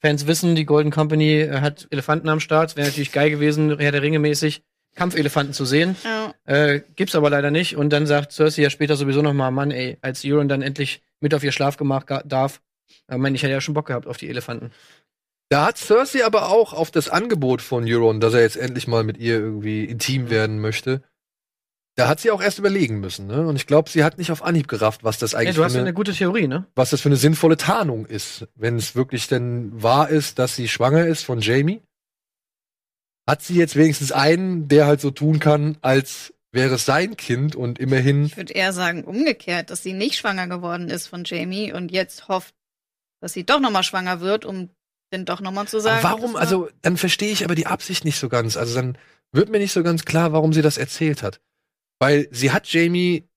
Fans wissen, die Golden Company äh, hat Elefanten am Start. Wäre natürlich geil gewesen, Herr der Ringe mäßig Kampfelefanten zu sehen. Ja. Äh, gibt's aber leider nicht. Und dann sagt Cersei ja später sowieso noch mal, Mann, ey, als Euron dann endlich mit auf ihr Schlafgemach darf, äh, meine ich hätte ja schon Bock gehabt auf die Elefanten. Da hat Cersei aber auch auf das Angebot von Euron, dass er jetzt endlich mal mit ihr irgendwie intim werden möchte, da hat sie auch erst überlegen müssen, ne? Und ich glaube, sie hat nicht auf Anhieb gerafft, was das eigentlich du hast für ja eine, eine gute Theorie, ne? was das für eine sinnvolle Tarnung ist, wenn es wirklich denn wahr ist, dass sie schwanger ist von Jamie. Hat sie jetzt wenigstens einen, der halt so tun kann, als wäre es sein Kind und immerhin Ich würde eher sagen, umgekehrt, dass sie nicht schwanger geworden ist von Jamie und jetzt hofft, dass sie doch nochmal schwanger wird, um dann doch nochmal zu sagen. Aber warum, also, dann verstehe ich aber die Absicht nicht so ganz. Also, dann wird mir nicht so ganz klar, warum sie das erzählt hat. Weil sie hat Jamie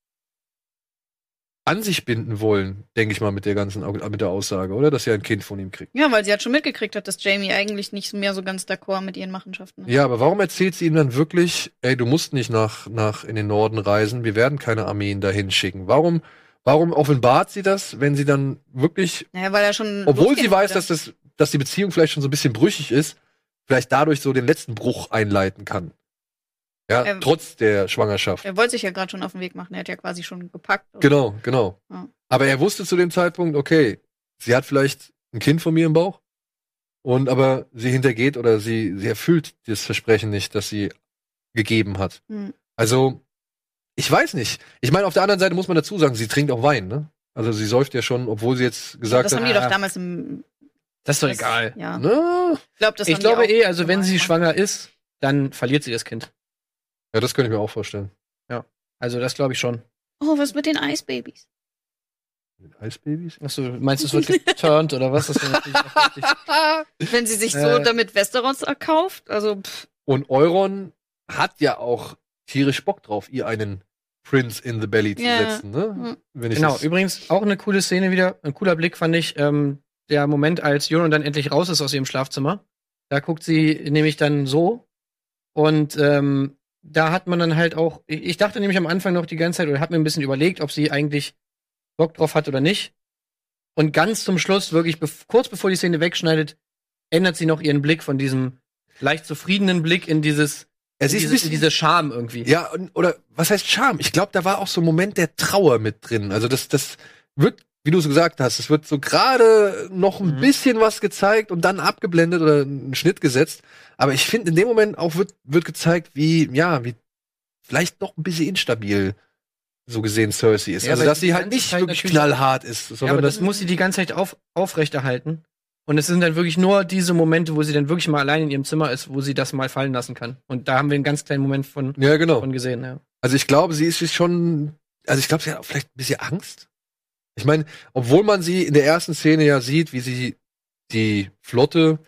an sich binden wollen, denke ich mal, mit der ganzen, mit der Aussage, oder? Dass sie ein Kind von ihm kriegt. Ja, weil sie hat schon mitgekriegt hat, dass Jamie eigentlich nicht mehr so ganz d'accord mit ihren Machenschaften ist. Ja, aber warum erzählt sie ihm dann wirklich, ey, du musst nicht nach, nach in den Norden reisen, wir werden keine Armeen dahin schicken? Warum, warum offenbart sie das, wenn sie dann wirklich Naja, weil er schon. obwohl sie weiß, dass, das, dass die Beziehung vielleicht schon so ein bisschen brüchig ist, vielleicht dadurch so den letzten Bruch einleiten kann. Ja, Ähm, trotz der Schwangerschaft. Er wollte sich ja gerade schon auf den Weg machen. Er hat ja quasi schon gepackt. Genau, genau. Ja. Aber er wusste zu dem Zeitpunkt, okay, sie hat vielleicht ein Kind von mir im Bauch. Und aber sie hintergeht oder sie, sie erfüllt das Versprechen nicht, das sie gegeben hat. Hm. Also, ich weiß nicht. Ich meine, auf der anderen Seite muss man dazu sagen, sie trinkt auch Wein, ne? Also sie säuft ja schon, obwohl sie jetzt gesagt das haben hat, die ah, doch damals im. Das ist doch das- egal. Ja. na, Ich glaube, das Ich haben glaube eh, also wenn sie schwanger ist, dann verliert sie das Kind. Ja, das könnte ich mir auch vorstellen. Also das glaube ich schon. Oh, was mit den Eisbabys? Mit Eisbabys? Achso, meinst du, es wird geturnt oder was? Wenn sie sich so Äh. damit Westeros erkauft, also pff, Und Euron hat ja auch tierisch Bock drauf, ihr einen Prince in the Belly zu Ja. setzen, ne? Mhm. Wenn ich Genau, übrigens auch eine coole Szene wieder, ein cooler Blick fand ich, ähm, der Moment, als Euron dann endlich raus ist aus ihrem Schlafzimmer. Da guckt sie nämlich dann so und ähm, da hat man dann halt auch, ich dachte nämlich am Anfang noch die ganze Zeit oder hab mir ein bisschen überlegt, ob sie eigentlich Bock drauf hat oder nicht. Und ganz zum Schluss, wirklich bev kurz bevor die Szene wegschneidet, ändert sie noch ihren Blick von diesem leicht zufriedenen Blick in dieses, Es in ist ein dieses, bisschen- diese Scham irgendwie. Ja, oder was heißt Charme? Ich glaube, da war auch so ein Moment der Trauer mit drin. Also das, das wird, wie du es gesagt hast, es wird so gerade noch ein Mhm. bisschen was gezeigt und dann abgeblendet oder einen Schnitt gesetzt. Aber ich finde, in dem Moment auch wird, wird gezeigt, wie, ja, wie vielleicht doch ein bisschen instabil so gesehen Cersei ist. Ja, also dass sie halt nicht Zeit wirklich knallhart ist, Ja, sondern aber das muss sie die ganze Zeit auf, aufrechterhalten. Und es sind dann wirklich nur diese Momente, wo sie dann wirklich mal allein in ihrem Zimmer ist, wo sie das mal fallen lassen kann. Und da haben wir einen ganz kleinen Moment von, ja, genau. von gesehen, ja. Also ich glaube, sie ist sich schon, also ich glaube, sie hat auch vielleicht ein bisschen Angst. Ich meine, obwohl man sie in der ersten Szene ja sieht, wie sie die Flotte,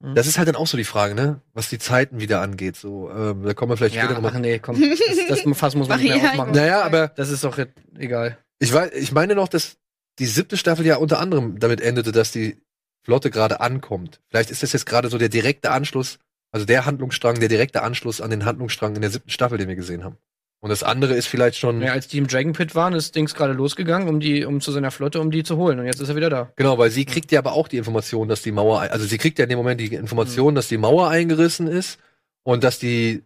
Mhm. das ist halt dann auch so die Frage, ne, was die Zeiten wieder angeht. So, ähm, da kommen wir vielleicht später Ja, nochmal. ach nee, komm. Das, das Fass muss man nicht mehr aufmachen. Naja, aber Das ist doch jetzt egal. ich weiß, ich meine noch, dass die siebte Staffel ja unter anderem damit endete, dass die Flotte gerade ankommt. Vielleicht ist das jetzt gerade so der direkte Anschluss, also der Handlungsstrang, der direkte Anschluss an den Handlungsstrang in der siebten Staffel, den wir gesehen haben. Und das andere ist vielleicht schon, Ja, als die im Dragon Pit waren, ist Dings gerade losgegangen, um die, um zu seiner Flotte, um die zu holen. Und jetzt ist er wieder da. Genau, weil sie kriegt ja aber auch die Information, dass die Mauer, also sie kriegt ja in dem Moment die Information, dass die Mauer eingerissen ist und dass die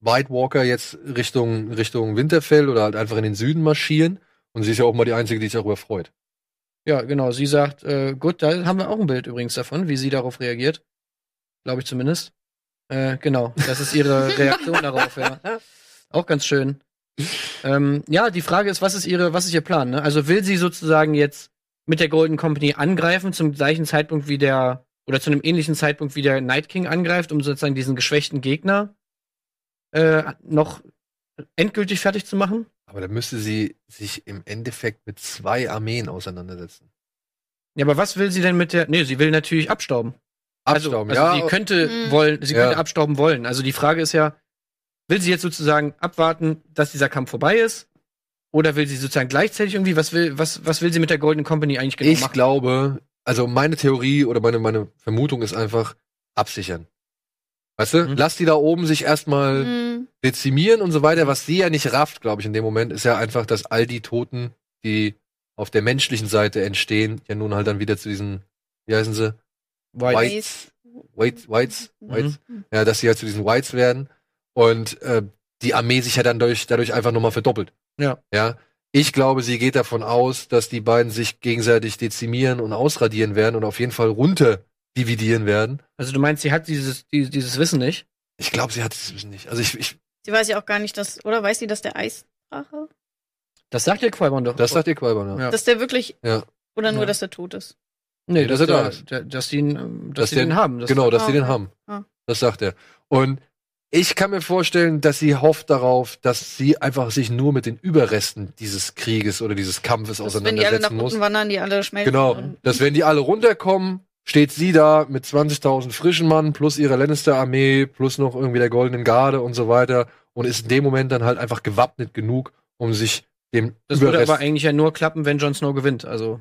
White Walker jetzt Richtung, Richtung Winterfell oder halt einfach in den Süden marschieren. Und sie ist ja auch mal die Einzige, die sich darüber freut. Ja, genau. Sie sagt, äh, gut, da haben wir auch ein Bild übrigens davon, wie sie darauf reagiert. Glaube ich zumindest. Äh, genau, das ist ihre Reaktion darauf, ja. Auch ganz schön. Ähm, ja, die Frage ist, was ist ihre, was ist ihr Plan? Ne? Also will sie sozusagen jetzt mit der Golden Company angreifen zum gleichen Zeitpunkt wie der oder zu einem ähnlichen Zeitpunkt wie der Night King angreift, um sozusagen diesen geschwächten Gegner äh, noch endgültig fertig zu machen? Aber da müsste sie sich im Endeffekt mit zwei Armeen auseinandersetzen. Ja, aber was will sie denn mit der? Nee, sie will natürlich abstauben. Abstauben, also, also ja. sie könnte Mhm. wollen, sie Ja. könnte abstauben wollen. Also die Frage ist ja, will sie jetzt sozusagen abwarten, dass dieser Kampf vorbei ist? Oder will sie sozusagen gleichzeitig irgendwie, was will, was, was will sie mit der Golden Company eigentlich genau ich machen? glaube, also meine Theorie oder meine, meine Vermutung ist einfach absichern. Weißt du? Mhm. Lass die da oben sich erstmal Mhm. dezimieren und so weiter. Was sie ja nicht rafft, glaube ich, in dem Moment, ist ja einfach, dass all die Toten, die auf der menschlichen Seite entstehen, ja nun halt dann wieder zu diesen, wie heißen sie? White. Whites. Whites, Whites, Mhm. Whites. Ja, dass sie halt zu diesen Whites werden und äh, die Armee sich ja dann durch, dadurch einfach nochmal verdoppelt. Ja. Ja. Ich glaube, sie geht davon aus, dass die beiden sich gegenseitig dezimieren und ausradieren werden und auf jeden Fall runter dividieren werden. Also du meinst, sie hat dieses, die, dieses Wissen nicht? Ich glaube, sie hat es Wissen nicht. Also ich, ich Sie weiß ja auch gar nicht, dass, oder weiß sie, dass der Eisdrache, Das sagt ihr Qui-Gon doch. das sagt ihr Qualbern, ja. Ja. dass der wirklich, Ja. oder nur, Ja. dass der tot ist? nee, Nee, dass, dass er da ist. der, dass die ihn, ähm, dass Dass die der- den haben. Das genau, dass Ah, sie den okay. haben. Ah. Das sagt er. Und ich kann mir vorstellen, dass sie hofft darauf, dass sie einfach sich nur mit den Überresten dieses Krieges oder dieses Kampfes Dass, wenn die alle nach auseinandersetzen muss. unten wandern, die alle schmelzen. Genau, dass wenn die alle runterkommen, steht sie da mit 20.000 frischen Mann plus ihrer Lannister-Armee plus noch irgendwie der Goldenen Garde und so weiter und ist in dem Moment dann halt einfach gewappnet genug, um sich dem Das würde Überrest aber eigentlich ja nur klappen, wenn Jon Snow gewinnt. Also,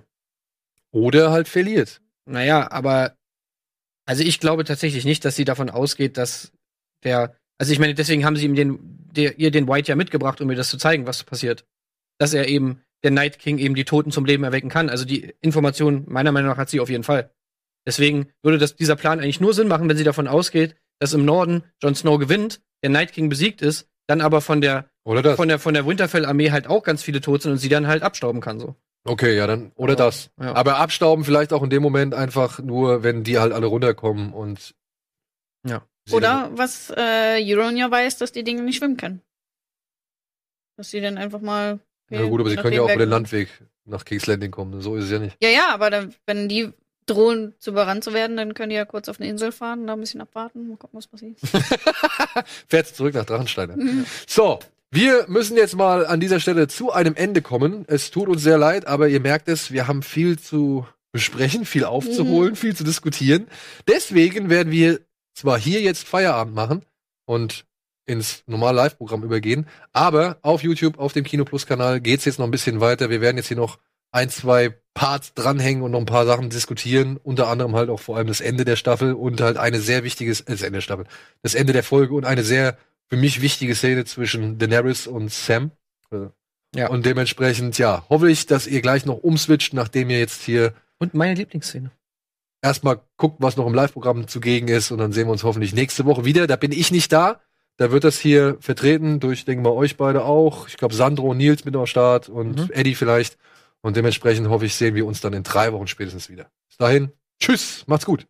oder halt verliert. naja, aber also ich glaube tatsächlich nicht, dass sie davon ausgeht, dass der, also ich meine, deswegen haben sie ihm den, der, ihr den White ja mitgebracht, um mir das zu zeigen, was passiert. Dass er eben, der Night King eben die Toten zum Leben erwecken kann. Also die Information, meiner Meinung nach, hat sie auf jeden Fall. Deswegen würde das, dieser Plan eigentlich nur Sinn machen, wenn sie davon ausgeht, dass im Norden Jon Snow gewinnt, der Night King besiegt ist, dann aber von der, von der, von der Winterfell-Armee halt auch ganz viele tot sind und sie dann halt abstauben kann, so. Okay, ja, dann, oder Ja. das. Ja. Aber abstauben vielleicht auch in dem Moment einfach nur, wenn die halt alle runterkommen und. Ja. Sie Oder was äh, Euron weiß, dass die Dinge nicht schwimmen können. Dass sie dann einfach mal. Ja gut, aber sie können ja auch über den Landweg nach King's Landing kommen. So ist es ja nicht. Ja, ja, aber dann, wenn die drohen, zu überrannt zu werden, dann können die ja kurz auf eine Insel fahren und da ein bisschen abwarten. Mal gucken, was passiert. Fährt zurück nach Drachensteiner. Mhm. So, wir müssen jetzt mal an dieser Stelle zu einem Ende kommen. Es tut uns sehr leid, aber ihr merkt es, wir haben viel zu besprechen, viel aufzuholen, Mhm. viel zu diskutieren. Deswegen werden wir zwar hier jetzt Feierabend machen und ins normale Live-Programm übergehen, aber auf YouTube, auf dem Kino Plus Kanal geht's jetzt noch ein bisschen weiter. Wir werden jetzt hier noch ein, zwei Parts dranhängen und noch ein paar Sachen diskutieren, unter anderem halt auch vor allem das Ende der Staffel und halt eine sehr wichtiges, äh, das Ende der Staffel, das Ende der Folge und eine sehr für mich wichtige Szene zwischen Daenerys und Sam. Äh, Ja. Und dementsprechend, ja, hoffe ich, dass ihr gleich noch umswitcht, nachdem ihr jetzt hier Und meine Lieblingsszene. Erstmal guckt, was noch im Live-Programm zugegen ist und dann sehen wir uns hoffentlich nächste Woche wieder. Da bin ich nicht da. Da wird das hier vertreten durch, denke mal, euch beide auch. Ich glaube, Sandro und Nils mit am Start und Mhm. Eddie vielleicht. Und dementsprechend hoffe ich, sehen wir uns dann in drei Wochen spätestens wieder. Bis dahin, tschüss, macht's gut.